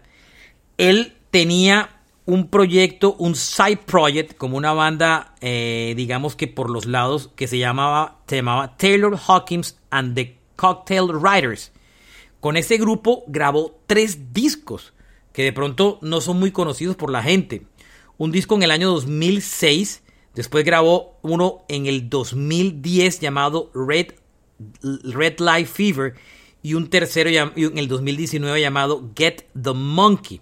él tenía un proyecto, un side project, como una banda, eh, digamos que por los lados, que se llamaba, se llamaba Taylor Hawkins and the Cocktail Writers. Con ese grupo grabó tres discos que de pronto no son muy conocidos por la gente. Un disco en el año 2006, después grabó uno en el 2010 llamado Red, Red Light Fever y un tercero en el 2019 llamado Get the Monkey.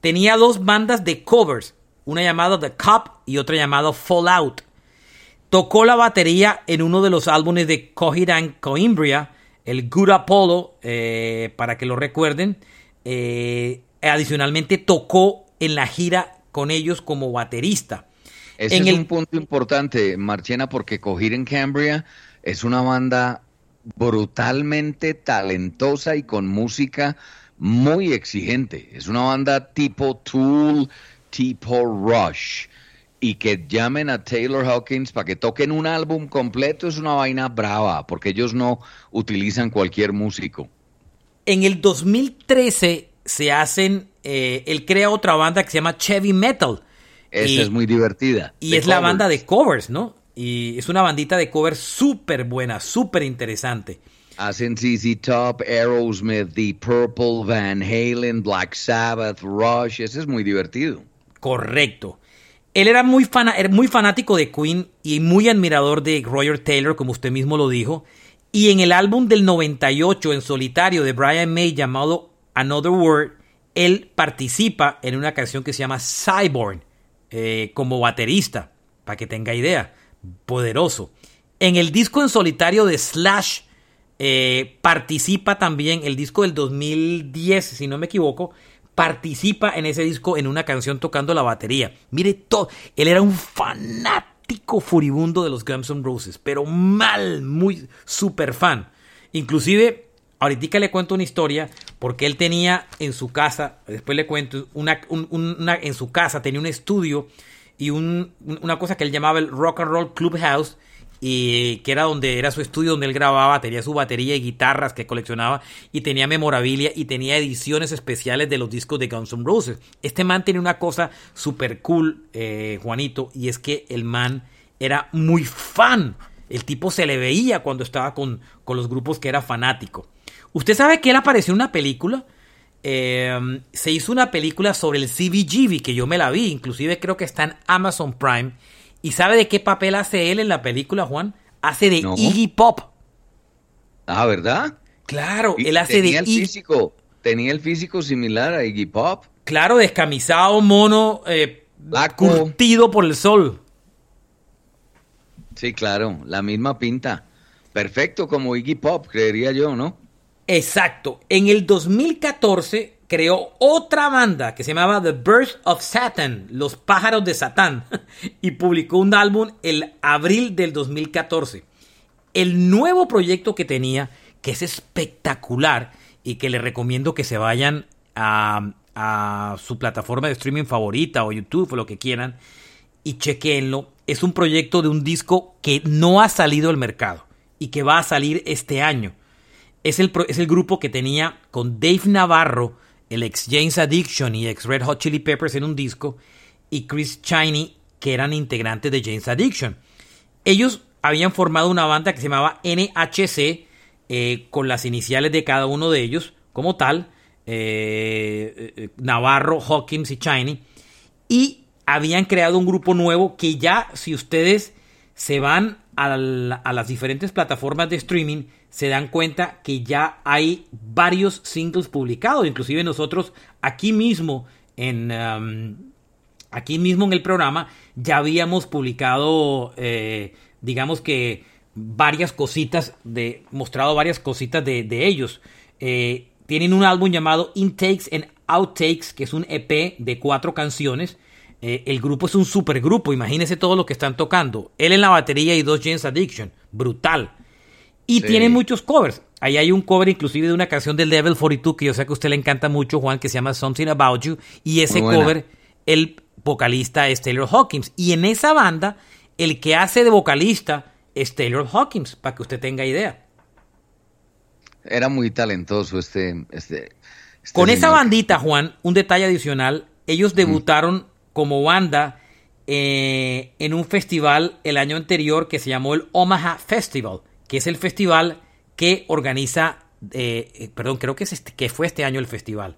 Tenía dos bandas de covers, una llamada The Cup y otra llamada Fallout. Tocó la batería en uno de los álbumes de Cohidan Coimbria, el Good Apollo, eh, para que lo recuerden. Eh, adicionalmente tocó en la gira con ellos como baterista. Ese es un punto importante, Marchena, porque en Cambria es una banda brutalmente talentosa y con música muy exigente. Es una banda tipo Tool, tipo Rush. Y que llamen a Taylor Hawkins para que toquen un álbum completo es una vaina brava, porque ellos no utilizan cualquier músico. En el 2013 se hacen, eh, él crea otra banda que se llama Chevy Metal. Esa es muy divertida. Y es la banda de covers, ¿no? Y es una bandita de cover súper buena, súper interesante. Hacen ZZ Top, Aerosmith, The Purple, Van Halen, Black Sabbath, Rush. Ese es muy divertido. Correcto. Él era muy, muy fanático de Queen y muy admirador de Roger Taylor, como usted mismo lo dijo. Y en el álbum del 98 en solitario de Brian May llamado Another Word, él participa en una canción que se llama Cyborg eh, como baterista, para que tenga idea poderoso. En el disco en solitario de Slash eh, participa también, el disco del 2010, si no me equivoco, participa en ese disco en una canción tocando la batería. Mire todo, él era un fanático furibundo de los Guns Roses, pero mal, muy super fan. Inclusive, ahorita le cuento una historia, porque él tenía en su casa, después le cuento, una en su casa tenía un estudio y una cosa que él llamaba el Rock and Roll Clubhouse, y que era donde era su estudio donde él grababa, tenía su batería y guitarras que coleccionaba y tenía memorabilia y tenía ediciones especiales de los discos de Guns N' Roses. Este man tenía una cosa super cool, eh, Juanito, y es que el man era muy fan. El tipo se le veía cuando estaba con, con los grupos que era fanático. ¿Usted sabe que él apareció en una película? Em, se hizo una película sobre el CBGB que yo me la vi, inclusive creo que está en Amazon Prime. ¿Y sabe de qué papel hace él en la película, Juan? Hace de Iggy Pop. Ah, ¿verdad? Claro, él hace de el físico, tenía el físico similar a Iggy Pop. Claro, descamisado, mono, eh, curtido por el sol. Sí, claro, la misma pinta. Perfecto como Iggy Pop, creería yo, ¿no? Exacto. En el 2014 creó otra banda que se llamaba The Birds of Satan, Los Pájaros de Satán, y publicó un álbum el abril del 2014. El nuevo proyecto que tenía, que es espectacular, y que les recomiendo que se vayan a, a su plataforma de streaming favorita o YouTube o lo que quieran y chequenlo. Es un proyecto de un disco que no ha salido al mercado y que va a salir este año. Es el, es el grupo que tenía con Dave Navarro, el ex James Addiction y ex Red Hot Chili Peppers en un disco, y Chris Chiney, que eran integrantes de James Addiction. Ellos habían formado una banda que se llamaba NHC, eh, con las iniciales de cada uno de ellos, como tal, eh, eh, Navarro, Hawkins y Chiney, y habían creado un grupo nuevo que ya, si ustedes se van a, las diferentes plataformas de streaming, se dan cuenta que ya hay varios singles publicados. Inclusive nosotros aquí mismo en um, aquí mismo en el programa ya habíamos publicado, eh, digamos que varias cositas de mostrado varias cositas de, ellos. Eh, tienen un álbum llamado Intakes and Outtakes, que es un EP de cuatro canciones eh, el grupo es un super grupo, imagínense todo lo que están tocando. Él en la batería y dos James Addiction, brutal. Y tiene muchos covers. Ahí hay un cover inclusive de una canción del Level 42 que yo sé que a usted le encanta mucho, Juan, que se llama Something About You. Y ese cover, el vocalista es Taylor Hawkins. Y en esa banda, el que hace de vocalista es Taylor Hawkins, para que usted tenga idea. Era muy talentoso este... este, este Con esa bandita, Juan, un detalle adicional, ellos debutaron como banda eh, en un festival el año anterior que se llamó el Omaha Festival, que es el festival que organiza, eh, eh, perdón, creo que, es este, que fue este año el festival.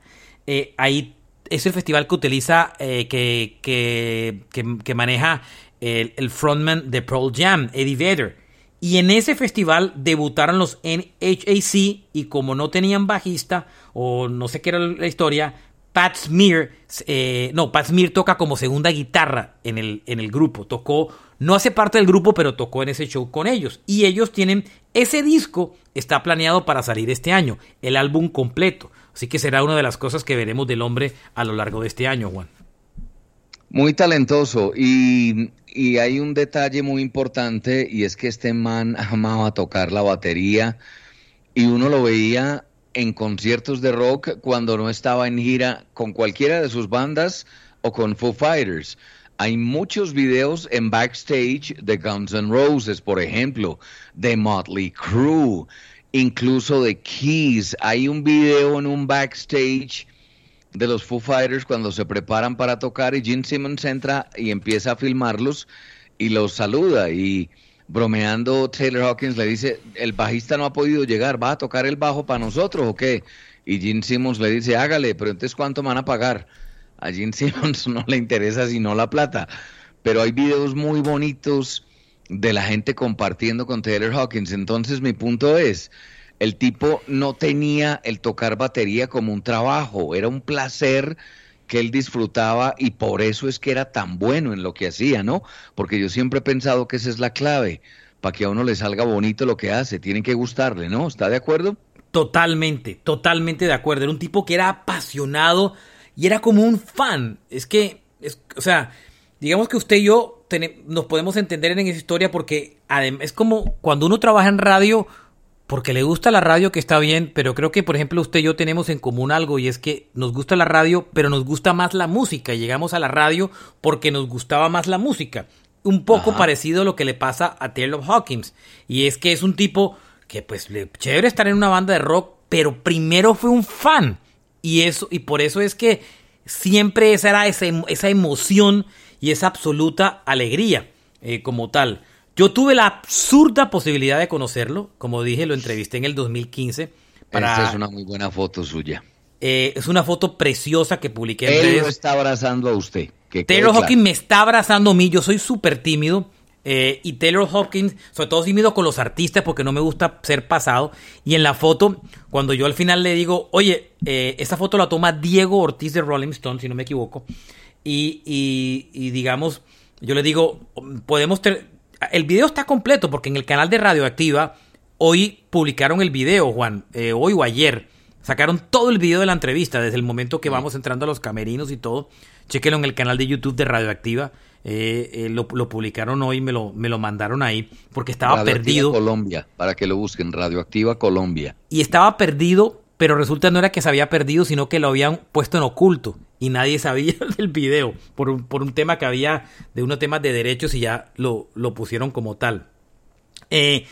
ahí es el festival que utiliza, que, que, maneja el, el, frontman de Pearl Jam, Eddie Vedder. Y en ese festival debutaron los NHAC y como no tenían bajista o no sé qué era la historia, Pat Smear, eh, no, Pat Smear toca como segunda guitarra en el, en el grupo. Tocó, no hace parte del grupo, pero tocó en ese show con ellos. Y ellos tienen, ese disco está planeado para salir este año, el álbum completo. Así que será una de las cosas que veremos del hombre a lo largo de este año, Juan. Muy talentoso y, y hay un detalle muy importante y es que este man amaba tocar la batería y uno lo veía en conciertos de rock cuando no estaba en gira con cualquiera de sus bandas o con Foo Fighters. Hay muchos videos en backstage de Guns N' Roses, por ejemplo, de Motley Crue, incluso de Keys. Hay un video en un backstage de los Foo Fighters cuando se preparan para tocar y Gene Simmons entra y empieza a filmarlos y los saluda y bromeando, Taylor Hawkins le dice, el bajista no ha podido llegar, ¿va a tocar el bajo para nosotros o qué? Y Gene Simmons le dice, hágale, pero entonces ¿cuánto van a pagar? A Gene Simmons no le interesa sino la plata. Pero hay videos muy bonitos de la gente compartiendo con Taylor Hawkins. Entonces mi punto es, el tipo no tenía el tocar batería como un trabajo, era un placer que él disfrutaba y por eso es que era tan bueno en lo que hacía, ¿no? Porque yo siempre he pensado que esa es la clave, para que a uno le salga bonito lo que hace, tiene que gustarle, ¿no? ¿Está de acuerdo? Totalmente, totalmente de acuerdo. Era un tipo que era apasionado y era como un fan. Es que, o sea, digamos que usted y yo nos podemos entender en esa historia porque es como cuando uno trabaja en radio, porque le gusta la radio que está bien, pero creo que por ejemplo usted y yo tenemos en común algo y es que nos gusta la radio, pero nos gusta más la música. Llegamos a la radio porque nos gustaba más la música. Un poco parecido a lo que le pasa a Taylor Hawkins. Y es que es un tipo que pues le chévere estar en una banda de rock, pero primero fue un fan. Y eso, y por eso es que siempre esa era esa, esa emoción y esa absoluta alegría eh, como tal. Yo tuve la absurda posibilidad de conocerlo, como dije, lo entrevisté en el 2015. Para, Esta es una muy buena foto suya. Eh, es una foto preciosa que publiqué en Él lo está abrazando a usted. Taylor Hawkins me está abrazando a mí, yo soy súper tímido. Eh, y Taylor Hawkins, sobre todo tímido con los artistas porque no me gusta ser pasado. Y en la foto, cuando yo al final le digo, oye, eh, esta foto la toma Diego Ortiz de Rolling Stone, si no me equivoco. Y, y, y digamos, yo le digo, podemos tener el video está completo porque en el canal de Radioactiva hoy publicaron el video, Juan, eh, hoy o ayer. Sacaron todo el video de la entrevista desde el momento que vamos entrando a los camerinos y todo. Chequenlo en el canal de YouTube de Radioactiva. Eh, eh, lo, publicaron hoy, me lo, me lo mandaron ahí porque estaba perdido. Colombia, para que lo busquen, Radioactiva Colombia. Y estaba perdido pero resulta no era que se había perdido, sino que lo habían puesto en oculto y nadie sabía del video por un, por un tema que había de unos temas de derechos y ya lo, lo pusieron como tal. Eh,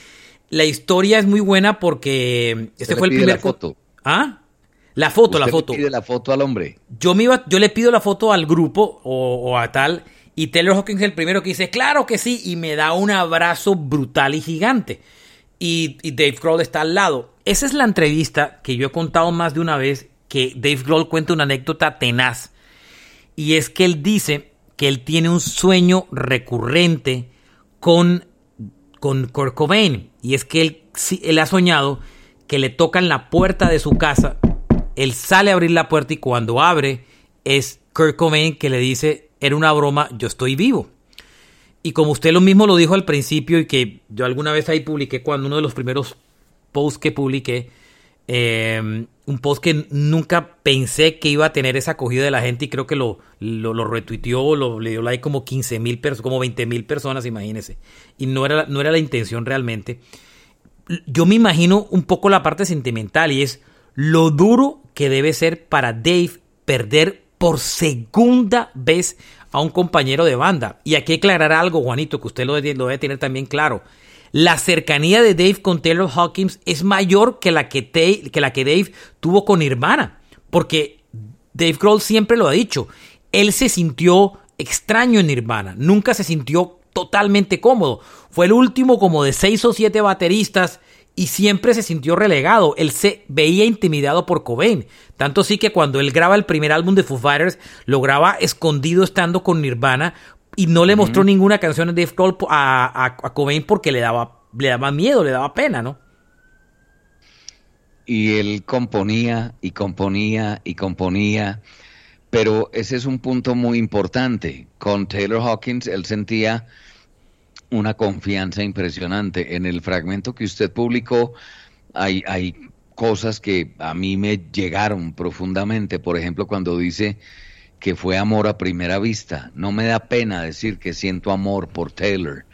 la historia es muy buena porque este fue el primer... La foto. ¿Ah? La foto, la foto. Le pide la foto al hombre. Yo, me iba, yo le pido la foto al grupo o, a tal y Taylor Hawkins es el primero que dice, claro que sí, y me da un abrazo brutal y gigante. Y, y Dave Grohl está al lado. Esa es la entrevista que yo he contado más de una vez que Dave Grohl cuenta una anécdota tenaz. Y es que él dice que él tiene un sueño recurrente con, con Kurt Cobain. Y es que él, él ha soñado que le tocan la puerta de su casa. Él sale a abrir la puerta y cuando abre es Kurt Cobain que le dice, era una broma, yo estoy vivo. Y como usted lo mismo lo dijo al principio y que yo alguna vez ahí publiqué cuando uno de los primeros post que publiqué, em, un post que nunca pensé que iba a tener esa acogida de la gente y creo que lo, lo, lo retuiteó, lo, le dio like como 15 mil personas, como 20 mil personas, imagínense. Y no era, no era la intención realmente. Yo me imagino un poco la parte sentimental y es lo duro que debe ser para Dave perder por segunda vez a un compañero de banda. Y aquí aclarar algo, Juanito, que usted lo lo debe tener también claro la cercanía de Dave con Taylor Hawkins es mayor que la que, Dave tuvo con Nirvana. Porque Dave Grohl siempre lo ha dicho. Él se sintió extraño en Nirvana. Nunca se sintió totalmente cómodo. Fue el último como de seis o siete bateristas y siempre se sintió relegado. Él se veía intimidado por Cobain. Tanto así que cuando él graba el primer álbum de Foo Fighters, lo graba escondido estando con Nirvana y no le mostró ninguna canción de Dave Grohl a, a, Cobain porque le daba, le daba miedo, le daba pena, ¿no? Y él componía y componía y componía, pero ese es un punto muy importante. Con Taylor Hawkins él sentía una confianza impresionante. En el fragmento que usted publicó hay, hay cosas que a mí me llegaron profundamente. Por ejemplo, cuando dice que fue amor a primera vista. No me da pena decir que siento amor por Taylor.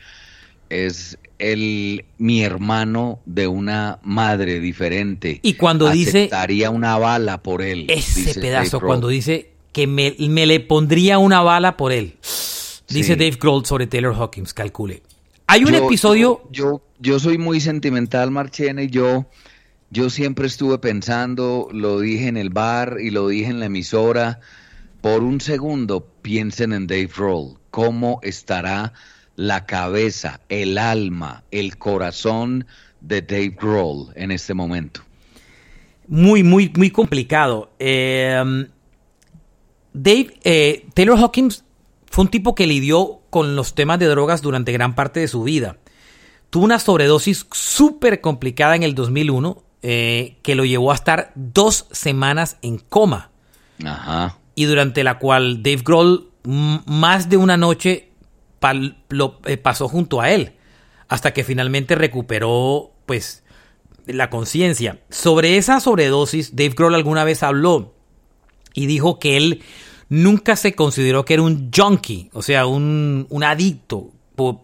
Es el mi hermano de una madre diferente. Y cuando dice daría una bala por él. Ese pedazo cuando dice que me, le pondría una bala por él. Dice Dave Grohl sobre Taylor Hawkins, calcule. Hay un episodio. Yo, yo, soy muy sentimental, Marchena, y yo, yo siempre estuve pensando, lo dije en el bar y lo dije en la emisora por un segundo piensen en Dave Roll, cómo estará la cabeza, el alma, el corazón de Dave Grohl en este momento. Muy, muy, muy complicado. Em, Dave, eh, Taylor Hawkins fue un tipo que lidió con los temas de drogas durante gran parte de su vida. Tuvo una sobredosis súper complicada en el 2001 eh, que lo llevó a estar dos semanas en coma. Ajá y durante la cual Dave Grohl más de una noche lo, eh, pasó junto a él, hasta que finalmente recuperó pues la conciencia. Sobre esa sobredosis, Dave Grohl alguna vez habló y dijo que él nunca se consideró que era un junkie, o sea, un, un adicto.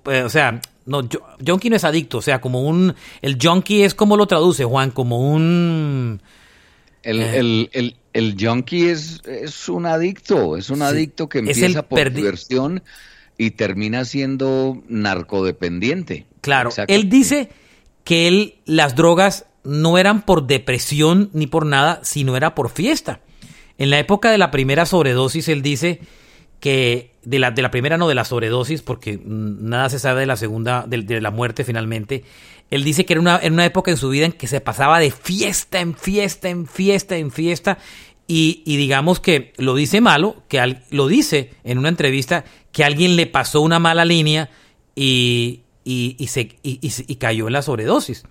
Eh, o sea, no, junkie no es adicto, o sea, como un... El junkie es como lo traduce, Juan, como un... El, el, el, el junkie es, es un adicto, es un adicto que empieza por diversión y termina siendo narcodependiente. Claro, él dice que él las drogas no eran por depresión ni por nada, sino era por fiesta. En la época de la primera sobredosis, él dice que de la, de la primera no de la sobredosis, porque nada se sabe de la segunda, de, de la muerte finalmente, él dice que era una, una época en su vida en que se pasaba de fiesta en fiesta, en fiesta, en fiesta. Y, digamos que lo dice malo, que lo dice en una entrevista que alguien le pasó una mala línea y, y, se, y, cayó en la sobredosis.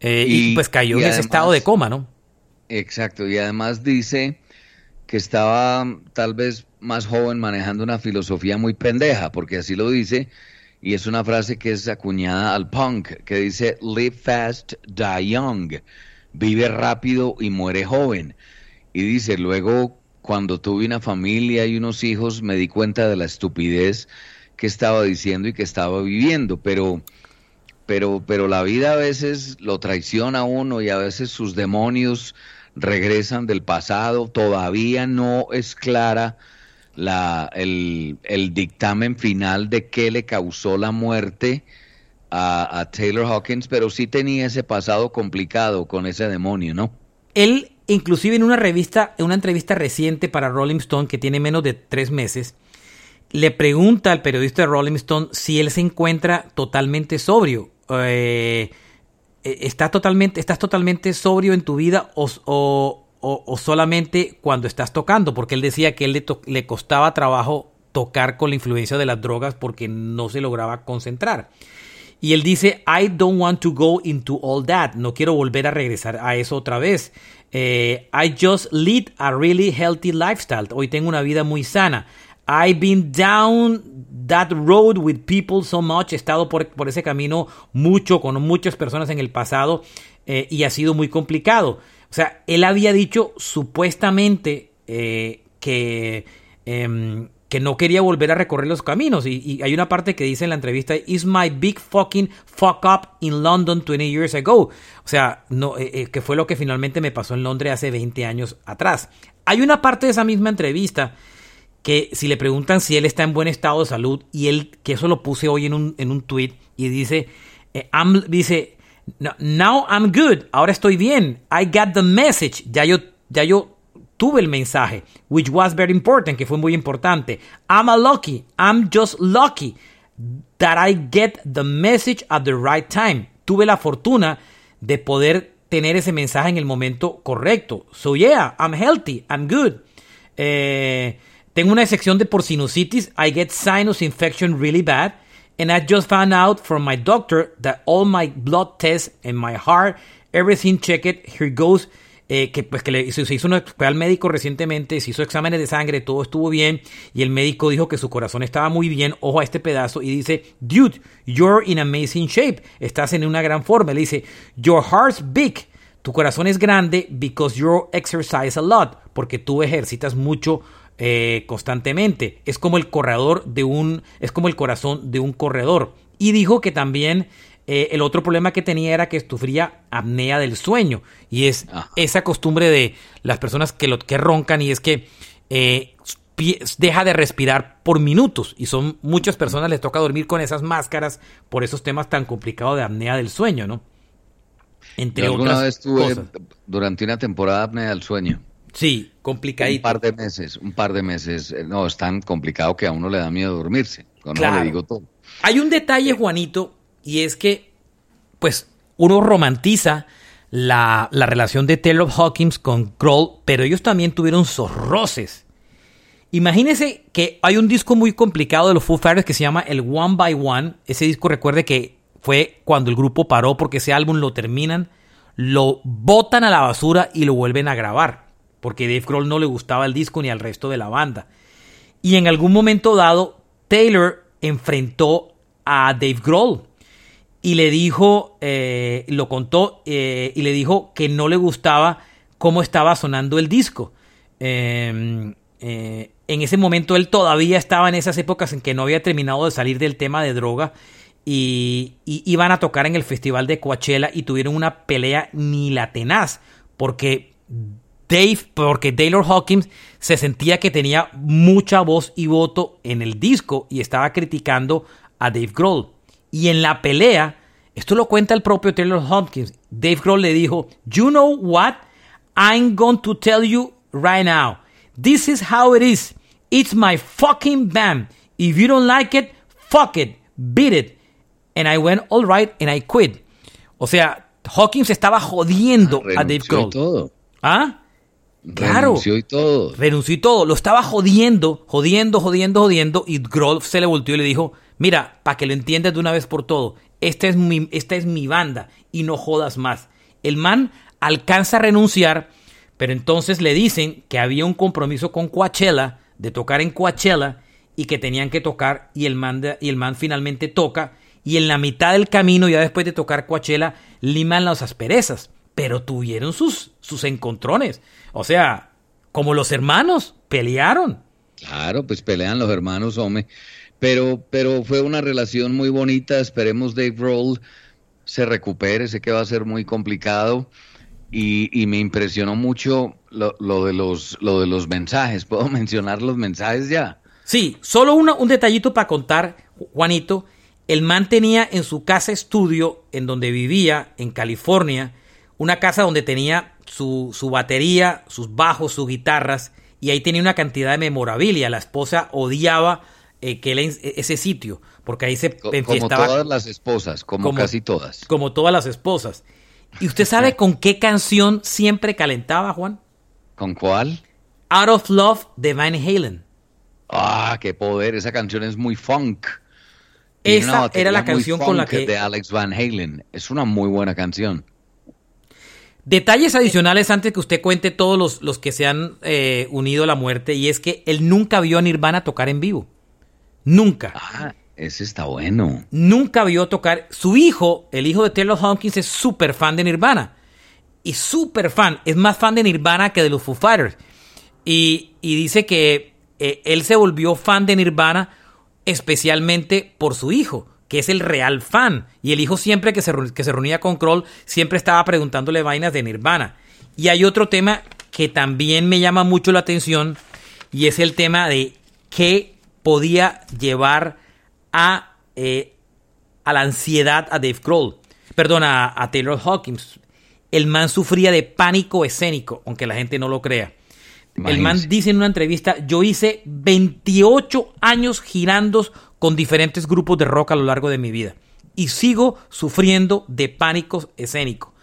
Eh, y, pues cayó en ese estado de coma, ¿no? Exacto, y además dice que estaba tal vez más joven manejando una filosofía muy pendeja, porque así lo dice, y es una frase que es acuñada al punk, que dice, live fast, die young, vive rápido y muere joven. Y dice, luego cuando tuve una familia y unos hijos me di cuenta de la estupidez que estaba diciendo y que estaba viviendo, pero pero pero la vida a veces lo traiciona a uno y a veces sus demonios regresan del pasado, todavía no es clara la, el, dictamen final de qué le causó la muerte a, Taylor Hawkins, pero sí tenía ese pasado complicado con ese demonio, ¿no? Él, inclusive en una revista, en una entrevista reciente para Rolling Stone, que tiene menos de tres meses, le pregunta al periodista de Rolling Stone si él se encuentra totalmente sobrio. Eh, eh, ¿está totalmente, ¿Estás totalmente sobrio en tu vida o, solamente cuando estás tocando? Porque él decía que él le, le costaba trabajo tocar con la influencia de las drogas porque no se lograba concentrar. Y él dice, I don't want to go into all that. No quiero volver a regresar a eso otra vez. Eh, I just lead a really healthy lifestyle. Hoy tengo una vida muy sana. I've been down that road with people so much. He estado por, ese camino mucho, con muchas personas en el pasado eh, y ha sido muy complicado. O sea, él había dicho supuestamente eh, que, em, que no quería volver a recorrer los caminos. Y, hay una parte que dice en la entrevista, Is my big fucking fuck up in London 20 years ago. O sea, no, eh, que fue lo que finalmente me pasó en Londres hace 20 años atrás. Hay una parte de esa misma entrevista que si le preguntan si él está en buen estado de salud y él, que eso lo puse hoy en un, en un tweet y dice, eh, dice, now I'm good, ahora estoy bien, I got the message, ya yo, ya yo tuve el mensaje, which was very important, que fue muy importante. I'm a lucky, I'm just lucky that I get the message at the right time. Tuve la fortuna de poder tener ese mensaje en el momento correcto. So yeah, I'm healthy, I'm good. Eh, tengo una sección de por sinusitis. I get sinus infection really bad. And I just found out from my doctor that all my blood tests and my heart, everything checked, here goes. Eh, que pues que le, se, hizo un, fue al médico recientemente, se hizo exámenes de sangre, todo estuvo bien y el médico dijo que su corazón estaba muy bien, ojo a este pedazo y dice, dude, you're in amazing shape, estás en una gran forma, le dice, your heart's big, tu corazón es grande because you exercise a lot, porque tú ejercitas mucho eh, constantemente. Es como el corredor de un, es como el corazón de un corredor. Y dijo que también eh, el otro problema que tenía era que sufría apnea del sueño. Y es ah. esa costumbre de las personas que, lo, que roncan y es que eh, deja de respirar por minutos. Y son muchas personas les toca dormir con esas máscaras por esos temas tan complicados de apnea del sueño, ¿no? Entre alguna vez tuve durante una temporada apnea del sueño. Sí, complicadito. Un par de meses, un par de meses. Eh, no, es tan complicado que a uno le da miedo dormirse. No le digo todo. Hay un detalle, Juanito, y es que, pues, uno romantiza la, relación de Taylor Hawkins con Kroll, pero ellos también tuvieron zorroces. Imagínese que hay un disco muy complicado de los Foo Fighters que se llama el One by One. Ese disco, recuerde que fue cuando el grupo paró porque ese álbum lo terminan, lo botan a la basura y lo vuelven a grabar porque Dave Grohl no le gustaba el disco ni al resto de la banda. Y en algún momento dado, Taylor enfrentó a Dave Grohl y le dijo, eh, lo contó eh, y le dijo que no le gustaba cómo estaba sonando el disco. Em, eh, en ese momento él todavía estaba en esas épocas en que no había terminado de salir del tema de droga y, y iban a tocar en el festival de Coachella y tuvieron una pelea ni la tenaz porque Dave, porque Taylor Hawkins se sentía que tenía mucha voz y voto en el disco y estaba criticando a Dave Grohl. Y en la pelea, esto lo cuenta el propio Taylor Hawkins, Dave Grohl le dijo, You know what? I'm going to tell you right now. This is how it is. It's my fucking band. If you don't like it, fuck it. Beat it. And I went all right and I quit. O sea, Hawkins estaba jodiendo a Dave Grohl. ¿Ah? Claro. Renunció y todo. Renunció y todo. Lo estaba jodiendo, jodiendo, jodiendo, jodiendo. Y Grohl se le volteó y le dijo: Mira, para que lo entiendas de una vez por todo, esta es, mi, esta es mi banda y no jodas más. El man alcanza a renunciar, pero entonces le dicen que había un compromiso con Coachella, de tocar en Coachella, y que tenían que tocar, y el man, y el man finalmente toca, y en la mitad del camino, ya después de tocar Coachella, liman las asperezas pero tuvieron sus, sus encontrones. O sea, como los hermanos, pelearon. Claro, pues pelean los hermanos, hombre. Pero, pero fue una relación muy bonita. Esperemos Dave Roll se recupere. Sé que va a ser muy complicado. y, me impresionó mucho lo, de los, lo de los mensajes. ¿Puedo mencionar los mensajes ya? Sí, solo un detallito para contar, Juanito. El man tenía en su casa estudio, en donde vivía, en California, una casa donde tenía su, su batería, sus bajos, sus guitarras, y ahí tenía una cantidad de memorabilia. La esposa odiaba eh, que ese sitio, porque ahí se Como todas las esposas, como, casi todas. Como todas las esposas. ¿Y usted sabe con qué canción siempre calentaba, Juan? ¿Con cuál? Out of Love de Van Halen. Ah, qué poder, esa canción es muy funk. Esa era la canción con la que... De Alex Van Halen. Es una muy buena canción. Detalles adicionales antes que usted cuente todos los, los que se han eh, unido a la muerte y es que él nunca vio a Nirvana tocar en vivo. Nunca. Ah, ese está bueno. Nunca vio tocar. Su hijo, el hijo de Taylor Hawkins, es súper fan de Nirvana. Y súper fan. Es más fan de Nirvana que de los Foo Fighters. Y, dice que eh, él se volvió fan de Nirvana especialmente por su hijo, que es el real fan. Y el hijo siempre que se, que se reunía con Kroll, siempre estaba preguntándole vainas de Nirvana. Y hay otro tema que también me llama mucho la atención y es el tema de qué podía llevar a, eh, a la ansiedad a Dave Grohl, perdón, a, Taylor Hawkins. El man sufría de pánico escénico, aunque la gente no lo crea. El man dice en una entrevista, yo hice 28 años girando con diferentes grupos de rock a lo largo de mi vida y sigo sufriendo de pánico escénico.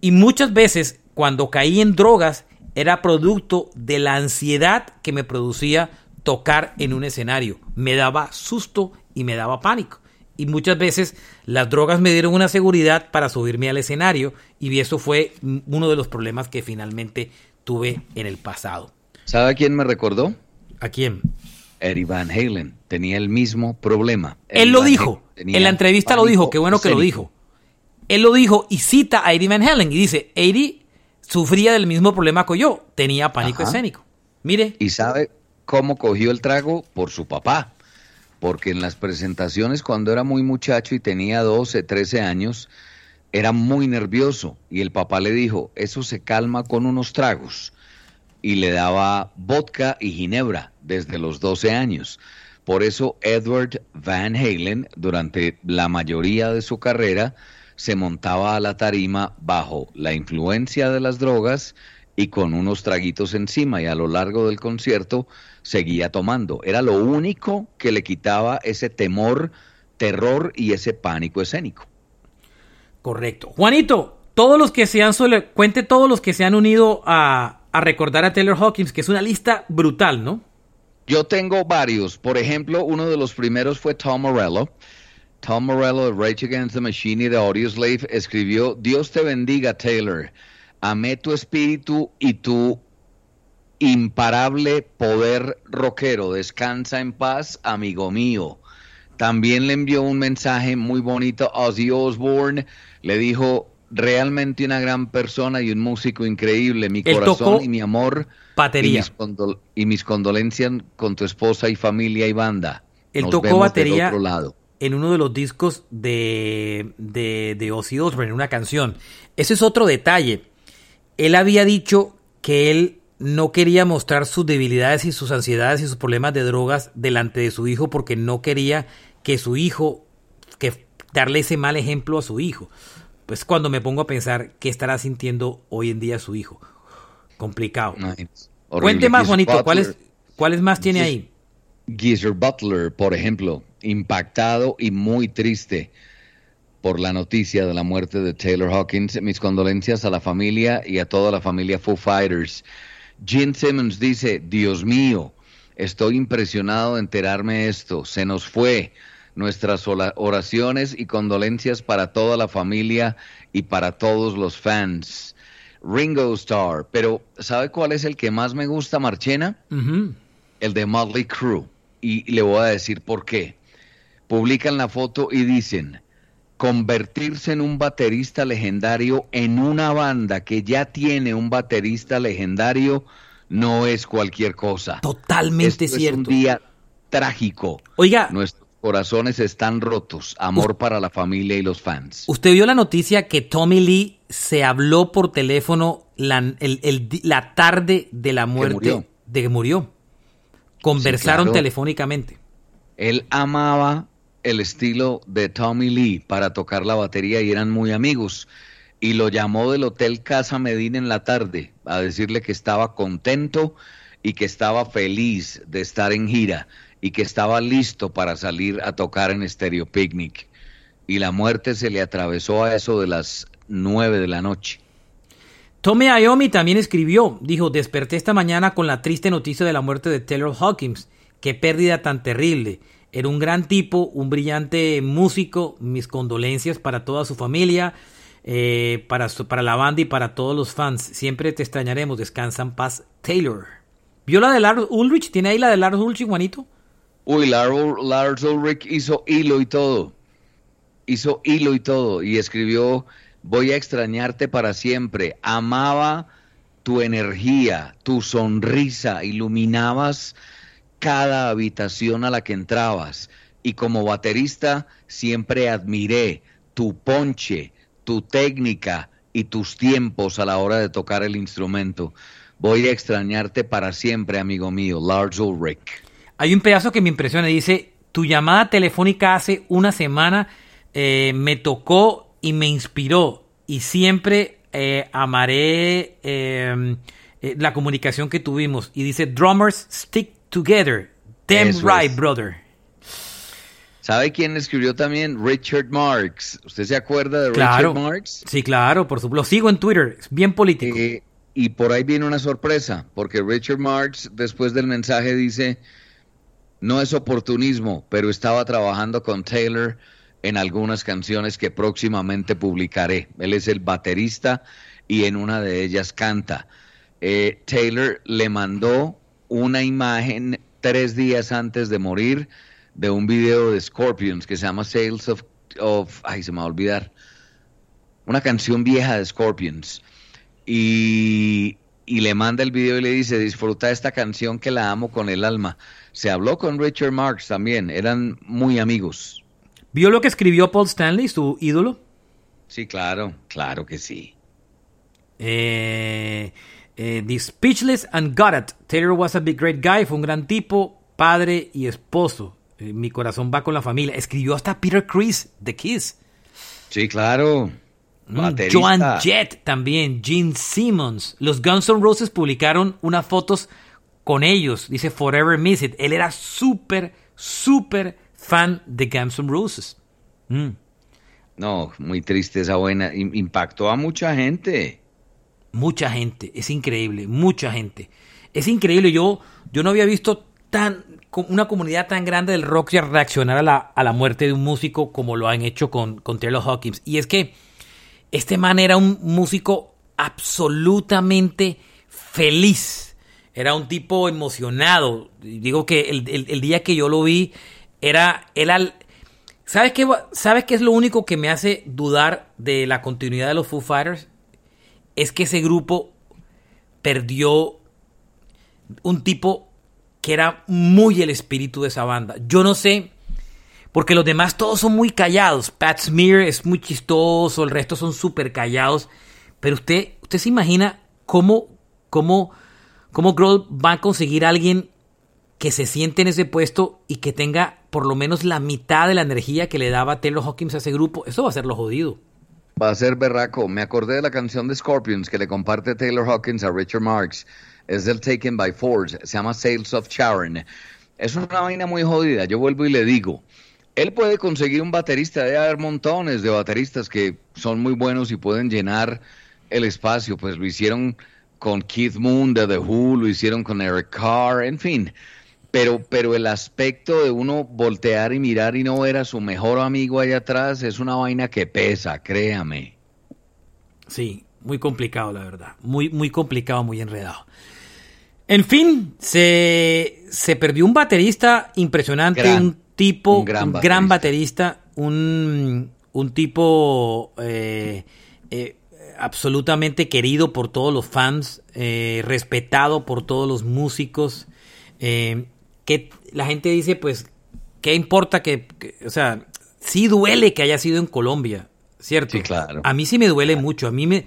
Y muchas veces cuando caí en drogas era producto de la ansiedad que me producía tocar en un escenario. Me daba susto y me daba pánico. Y muchas veces las drogas me dieron una seguridad para subirme al escenario y eso fue uno de los problemas que finalmente tuve en el pasado. ¿Sabe a quién me recordó? ¿A quién? Eddie Van Halen. Tenía el mismo problema. Él lo dijo. En la entrevista lo dijo. Qué bueno que lo dijo. Él lo dijo y cita a Eddie Van Halen y dice, Eddie sufría del mismo problema que yo. Tenía pánico escénico. Mire. ¿Y sabe cómo cogió el trago? Por su papá porque en las presentaciones cuando era muy muchacho y tenía 12, 13 años, era muy nervioso y el papá le dijo, eso se calma con unos tragos y le daba vodka y ginebra desde los 12 años. Por eso Edward Van Halen durante la mayoría de su carrera se montaba a la tarima bajo la influencia de las drogas y con unos traguitos encima y a lo largo del concierto seguía tomando. Era lo único que le quitaba ese temor, terror y ese pánico escénico. Correcto. Juanito, todos los que se han cuente todos los que se han unido a, a recordar a Taylor Hawkins, que es una lista brutal, ¿no? Yo tengo varios. Por ejemplo, uno de los primeros fue Tom Morello. Tom Morello de Rage Against the Machine y de Audioslave escribió, Dios te bendiga, Taylor. Amé tu espíritu y tu imparable poder rockero. Descansa en paz, amigo mío. También le envió un mensaje muy bonito a Ozzy Osbourne. Le dijo, realmente una gran persona y un músico increíble. Mi corazón y mi amor. Batería. Y mis, condolencias con tu esposa y familia y banda. Él tocó batería en uno de los discos de, de, de Ozzy Osbourne, en una canción. Ese es otro detalle. Él había dicho que él no quería mostrar sus debilidades y sus ansiedades y sus problemas de drogas delante de su hijo porque no quería que su hijo, que darle ese mal ejemplo a su hijo. Pues cuando me pongo a pensar qué estará sintiendo hoy en día su hijo. Complicado. Cuente más, Juanito, ¿cuáles, ¿cuáles más tiene ahí? Geezer Butler, por ejemplo, impactado y muy triste por la noticia de la muerte de Taylor Hawkins. Mis condolencias a la familia y a toda la familia Foo Fighters. Gene Simmons dice, Dios mío, estoy impresionado de enterarme esto. Se nos fue nuestras oraciones y condolencias para toda la familia y para todos los fans. Ringo Starr, pero ¿sabe cuál es el que más me gusta, Marchena? El de Motley Crue. Y le voy a decir por qué. Publican la foto y dicen, convertirse en un baterista legendario en una banda que ya tiene un baterista legendario no es cualquier cosa. Totalmente cierto. Es un día trágico. Oiga. Corazones están rotos, amor para la familia y los fans. ¿Usted vio la noticia que Tommy Lee se habló por teléfono la, la tarde de la muerte de que murió? Conversaron telefónicamente. Él amaba el estilo de Tommy Lee para tocar la batería y eran muy amigos. Y lo llamó del Hotel Casa Medina en la tarde a decirle que estaba contento y que estaba feliz de estar en gira y que estaba listo para salir a tocar en Stereo Picnic. Y la muerte se le atravesó a eso de las nueve de la noche. Tommy Iommi también escribió, dijo, desperté esta mañana con la triste noticia de la muerte de Taylor Hawkins. Qué pérdida tan terrible. Era un gran tipo, un brillante músico. Mis condolencias para toda su familia, eh, para, para la banda y para todos los fans. Siempre te extrañaremos. Descansa en paz, Taylor. ¿Vio la de Lars Ulrich? ¿Tiene ahí la de Lars Ulrich, Juanito? Uy, Lars, Ulrich hizo hilo y todo. Hizo hilo y todo. Y escribió, voy a extrañarte para siempre. Amaba tu energía, tu sonrisa, iluminabas cada habitación a la que entrabas. Y como baterista siempre admiré tu ponche, tu técnica y tus tiempos a la hora de tocar el instrumento. Voy a extrañarte para siempre, amigo mío, Lars Ulrich. Hay un pedazo que me impresiona, dice, tu llamada telefónica hace una semana eh, me tocó y me inspiró y siempre eh, amaré em, eh, la comunicación que tuvimos. Y dice, drummers stick together. Damn right, brother. ¿Sabe quién escribió también? Richard Marx. ¿Usted se acuerda de Richard Marx? Sí, claro, por supuesto. Lo sigo en Twitter, es bien político. y por ahí viene una sorpresa, porque Richard Marx después del mensaje dice, no es oportunismo, pero estaba trabajando con Taylor en algunas canciones que próximamente publicaré. Él es el baterista y en una de ellas canta. Eh, Taylor le mandó una imagen tres días antes de morir de un video de Scorpions que se llama Sales of, of ay, se me va a olvidar, una canción vieja de Scorpions. Y, y le manda el video y le dice, disfruta esta canción que la amo con el alma. Se habló con Richard Marx también, eran muy amigos. ¿Vio lo que escribió Paul Stanley, su ídolo? Sí, claro, claro que sí. Eh, eh, the Speechless and Got It. Taylor was a big great guy, fue un gran tipo, padre y esposo. Eh, mi corazón va con la familia. Escribió hasta Peter Chris, The Kiss. Sí, claro. Mm, Joan Jett también, Gene Simmons. Los Guns N' Roses publicaron unas fotos con ellos. Dice Forever Miss It. Él era súper, súper fan de Guns N' Roses. Mm. No, muy triste esa buena. Impactó a mucha gente. Mucha gente, es increíble, mucha gente. Es increíble, yo, yo no había visto tan una comunidad tan grande del rock reaccionar a la, a la muerte de un músico como lo han hecho con, con Taylor Hawkins. Y es que este man era un músico absolutamente feliz era un tipo emocionado. Digo que el, día que yo lo vi, era. Era. ¿Sabes qué, ¿Sabes qué es lo único que me hace dudar de la continuidad de los Foo Fighters? Es que ese grupo perdió un tipo que era muy el espíritu de esa banda. Yo no sé, porque los demás todos son muy callados. Pat Smear es muy chistoso, el resto son súper callados. Pero usted, usted se imagina cómo, cómo ¿Cómo Grohl va a conseguir a alguien que se siente en ese puesto y que tenga por lo menos la mitad de la energía que le daba Taylor Hawkins a ese grupo? Eso va a ser lo jodido. Va a ser berraco. Me acordé de la canción de Scorpions que le comparte Taylor Hawkins a Richard Marx. Es del Taken by Force. Se llama Sales of Sharon. Es una vaina muy jodida. Yo vuelvo y le digo. Él puede conseguir un baterista. Debe haber montones de bateristas que son muy buenos y pueden llenar el espacio. Pues lo hicieron con Keith Moon de The Who, lo hicieron con Eric Carr, en fin. Pero, pero el aspecto de uno voltear y mirar y no ver a su mejor amigo allá atrás es una vaina que pesa, créame. Sí, muy complicado, la verdad. Muy, muy complicado, muy enredado. En fin, se, se perdió un baterista impresionante, un tipo, un gran, baterista. un, un tipo eh, eh, absolutamente querido por todos los fans, eh, respetado por todos los músicos, eh, que la gente dice, pues, ¿qué importa que, que- o sea, sí duele que haya sido en Colombia, ¿cierto? Sí, claro. A mí sí me duele mucho, a mí me,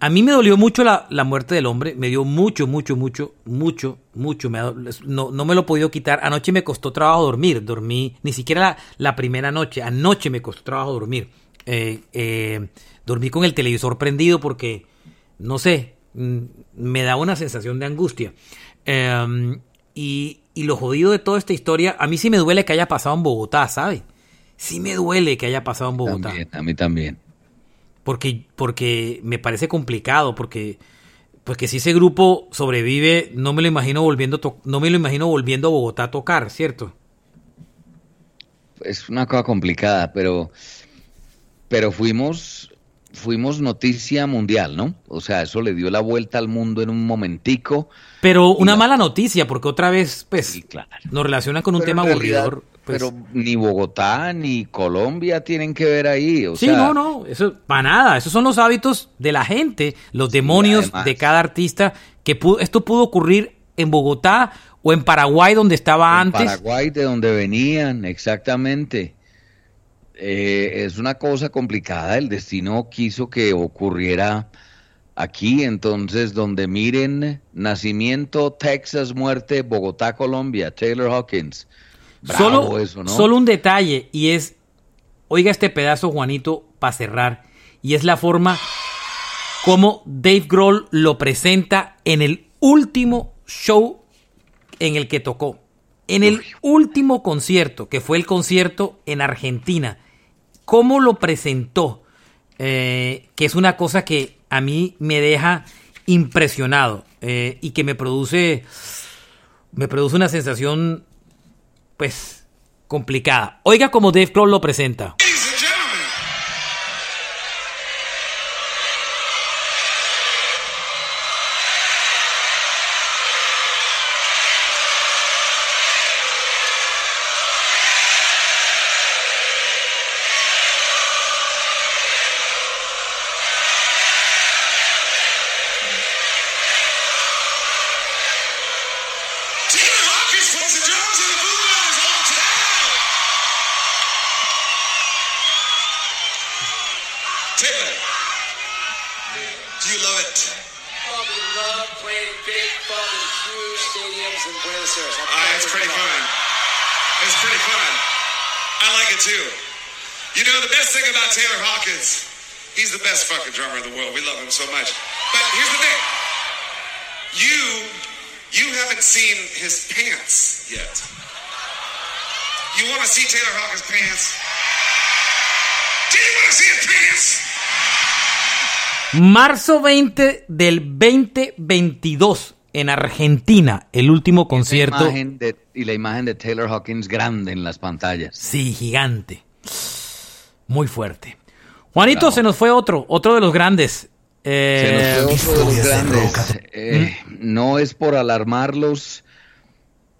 a mí me dolió mucho la, la muerte del hombre, me dio mucho, mucho, mucho, mucho, mucho, me no, no me lo he podido quitar. Anoche me costó trabajo dormir, dormí, ni siquiera la, la primera noche, anoche me costó trabajo dormir. Eh, eh, dormí con el televisor prendido porque, no sé, mm, me da una sensación de angustia. Eh, y, y lo jodido de toda esta historia, a mí sí me duele que haya pasado en Bogotá, ¿sabe? Sí me duele que haya pasado en Bogotá. También, a mí también. Porque, porque me parece complicado, porque, porque si ese grupo sobrevive, no me lo imagino volviendo, no me lo imagino volviendo a Bogotá a tocar, ¿cierto? Es una cosa complicada, pero, pero fuimos, fuimos noticia mundial, ¿no? O sea, eso le dio la vuelta al mundo en un momentico. Pero una la- mala noticia, porque otra vez, pues, Sí, claro. nos relacionan con un Pero tema realidad, aburridor. pues. Pero ni Bogotá ni Colombia tienen que ver ahí. O sí, sea, no, no, eso para nada. Esos son los hábitos de la gente, los demonios de cada artista. Que pudo- esto pudo ocurrir en Bogotá o en Paraguay, donde estaba en antes. Paraguay, de donde venían, exactamente. Eh, es una cosa complicada. El destino quiso que ocurriera aquí, entonces, donde miren, nacimiento, Texas, muerte, Bogotá, Colombia, Taylor Hawkins. Bravo solo, eso, ¿no? solo un detalle y es, oiga este pedazo Juanito para cerrar y es la forma como Dave Grohl lo presenta en el último show en el que tocó, en el último concierto que fue el concierto en Argentina, cómo lo presentó, eh, que es una cosa que a mí me deja impresionado eh, y que me produce me produce una sensación pues complicada. Oiga como Dave Grohl lo presenta. Ladies and gentlemen, Taylor Hawkins plays the drums and the Blue Man is on town. Taylor, do you love it? fucking love playing big fucking huge stadiums in Buenos Aires. I Ah, it's pretty fun. It's pretty fun. I like it too. You know, the best thing about Taylor Hawkins, he's the best fucking drummer in the world. We love him so much. But here's the thing. You, you haven't seen his pants yet. You want to see Taylor Hawkins' pants? Do you want to see his pants? Marzo 20 del 2022 en Argentina, el último La concierto. de- y la imagen de Taylor Hawkins grande en las pantallas. Sí, gigante. Muy fuerte. Juanito, Bravo. se nos fue otro, otro de los grandes. Eh, Se nos fue otro de los grandes. Eh, No es por alarmarlos,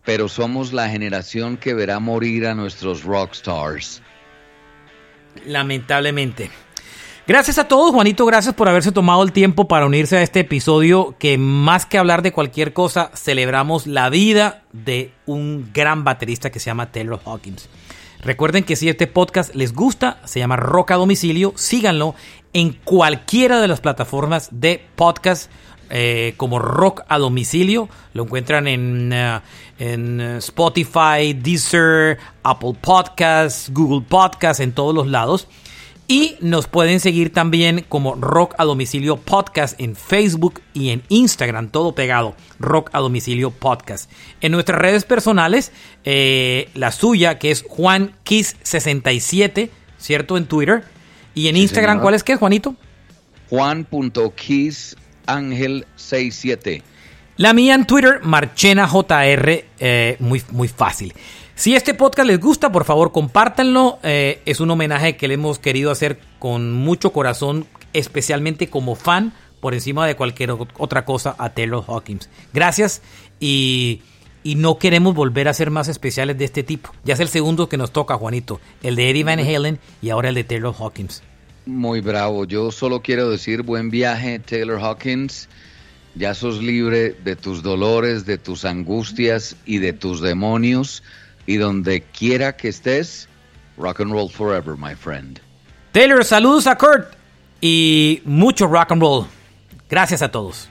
pero somos la generación que verá morir a nuestros rockstars. lamentablemente. Gracias a todos, Juanito, gracias por haberse tomado el tiempo para unirse a este episodio que más que hablar de cualquier cosa, celebramos la vida de un gran baterista que se llama Taylor Hawkins. Recuerden que si este podcast les gusta, se llama Rock a Domicilio, síganlo en cualquiera de las plataformas de podcast eh, como Rock a Domicilio. Lo encuentran en, eh, en eh, Spotify, Deezer, Apple Podcasts, Google Podcasts, en todos los lados. Y nos pueden seguir también como Rock a Domicilio Podcast en Facebook y en Instagram, todo pegado, Rock a Domicilio Podcast. En nuestras redes personales, eh, la suya, que es Juan Kiss 67, ¿cierto? En Twitter. Y en Sí, Instagram, señor. ¿cuál es que, Juanito? Juan.kissangel67. La mía en Twitter, Marchena JR, eh, muy, muy fácil. Si este podcast les gusta, por favor compártanlo. Eh, es un homenaje que le hemos querido hacer con mucho corazón, especialmente como fan, por encima de cualquier otra cosa, a Taylor Hawkins. Gracias y, y no queremos volver a hacer más especiales de este tipo. Ya es el segundo que nos toca, Juanito. El de Eddie Van Halen y ahora el de Taylor Hawkins. Muy bravo. Yo solo quiero decir buen viaje, Taylor Hawkins. Ya sos libre de tus dolores, de tus angustias y de tus demonios. Y donde quiera que estés, rock and roll forever, my friend. Taylor, saludos a Kurt y mucho rock and roll. Gracias a todos.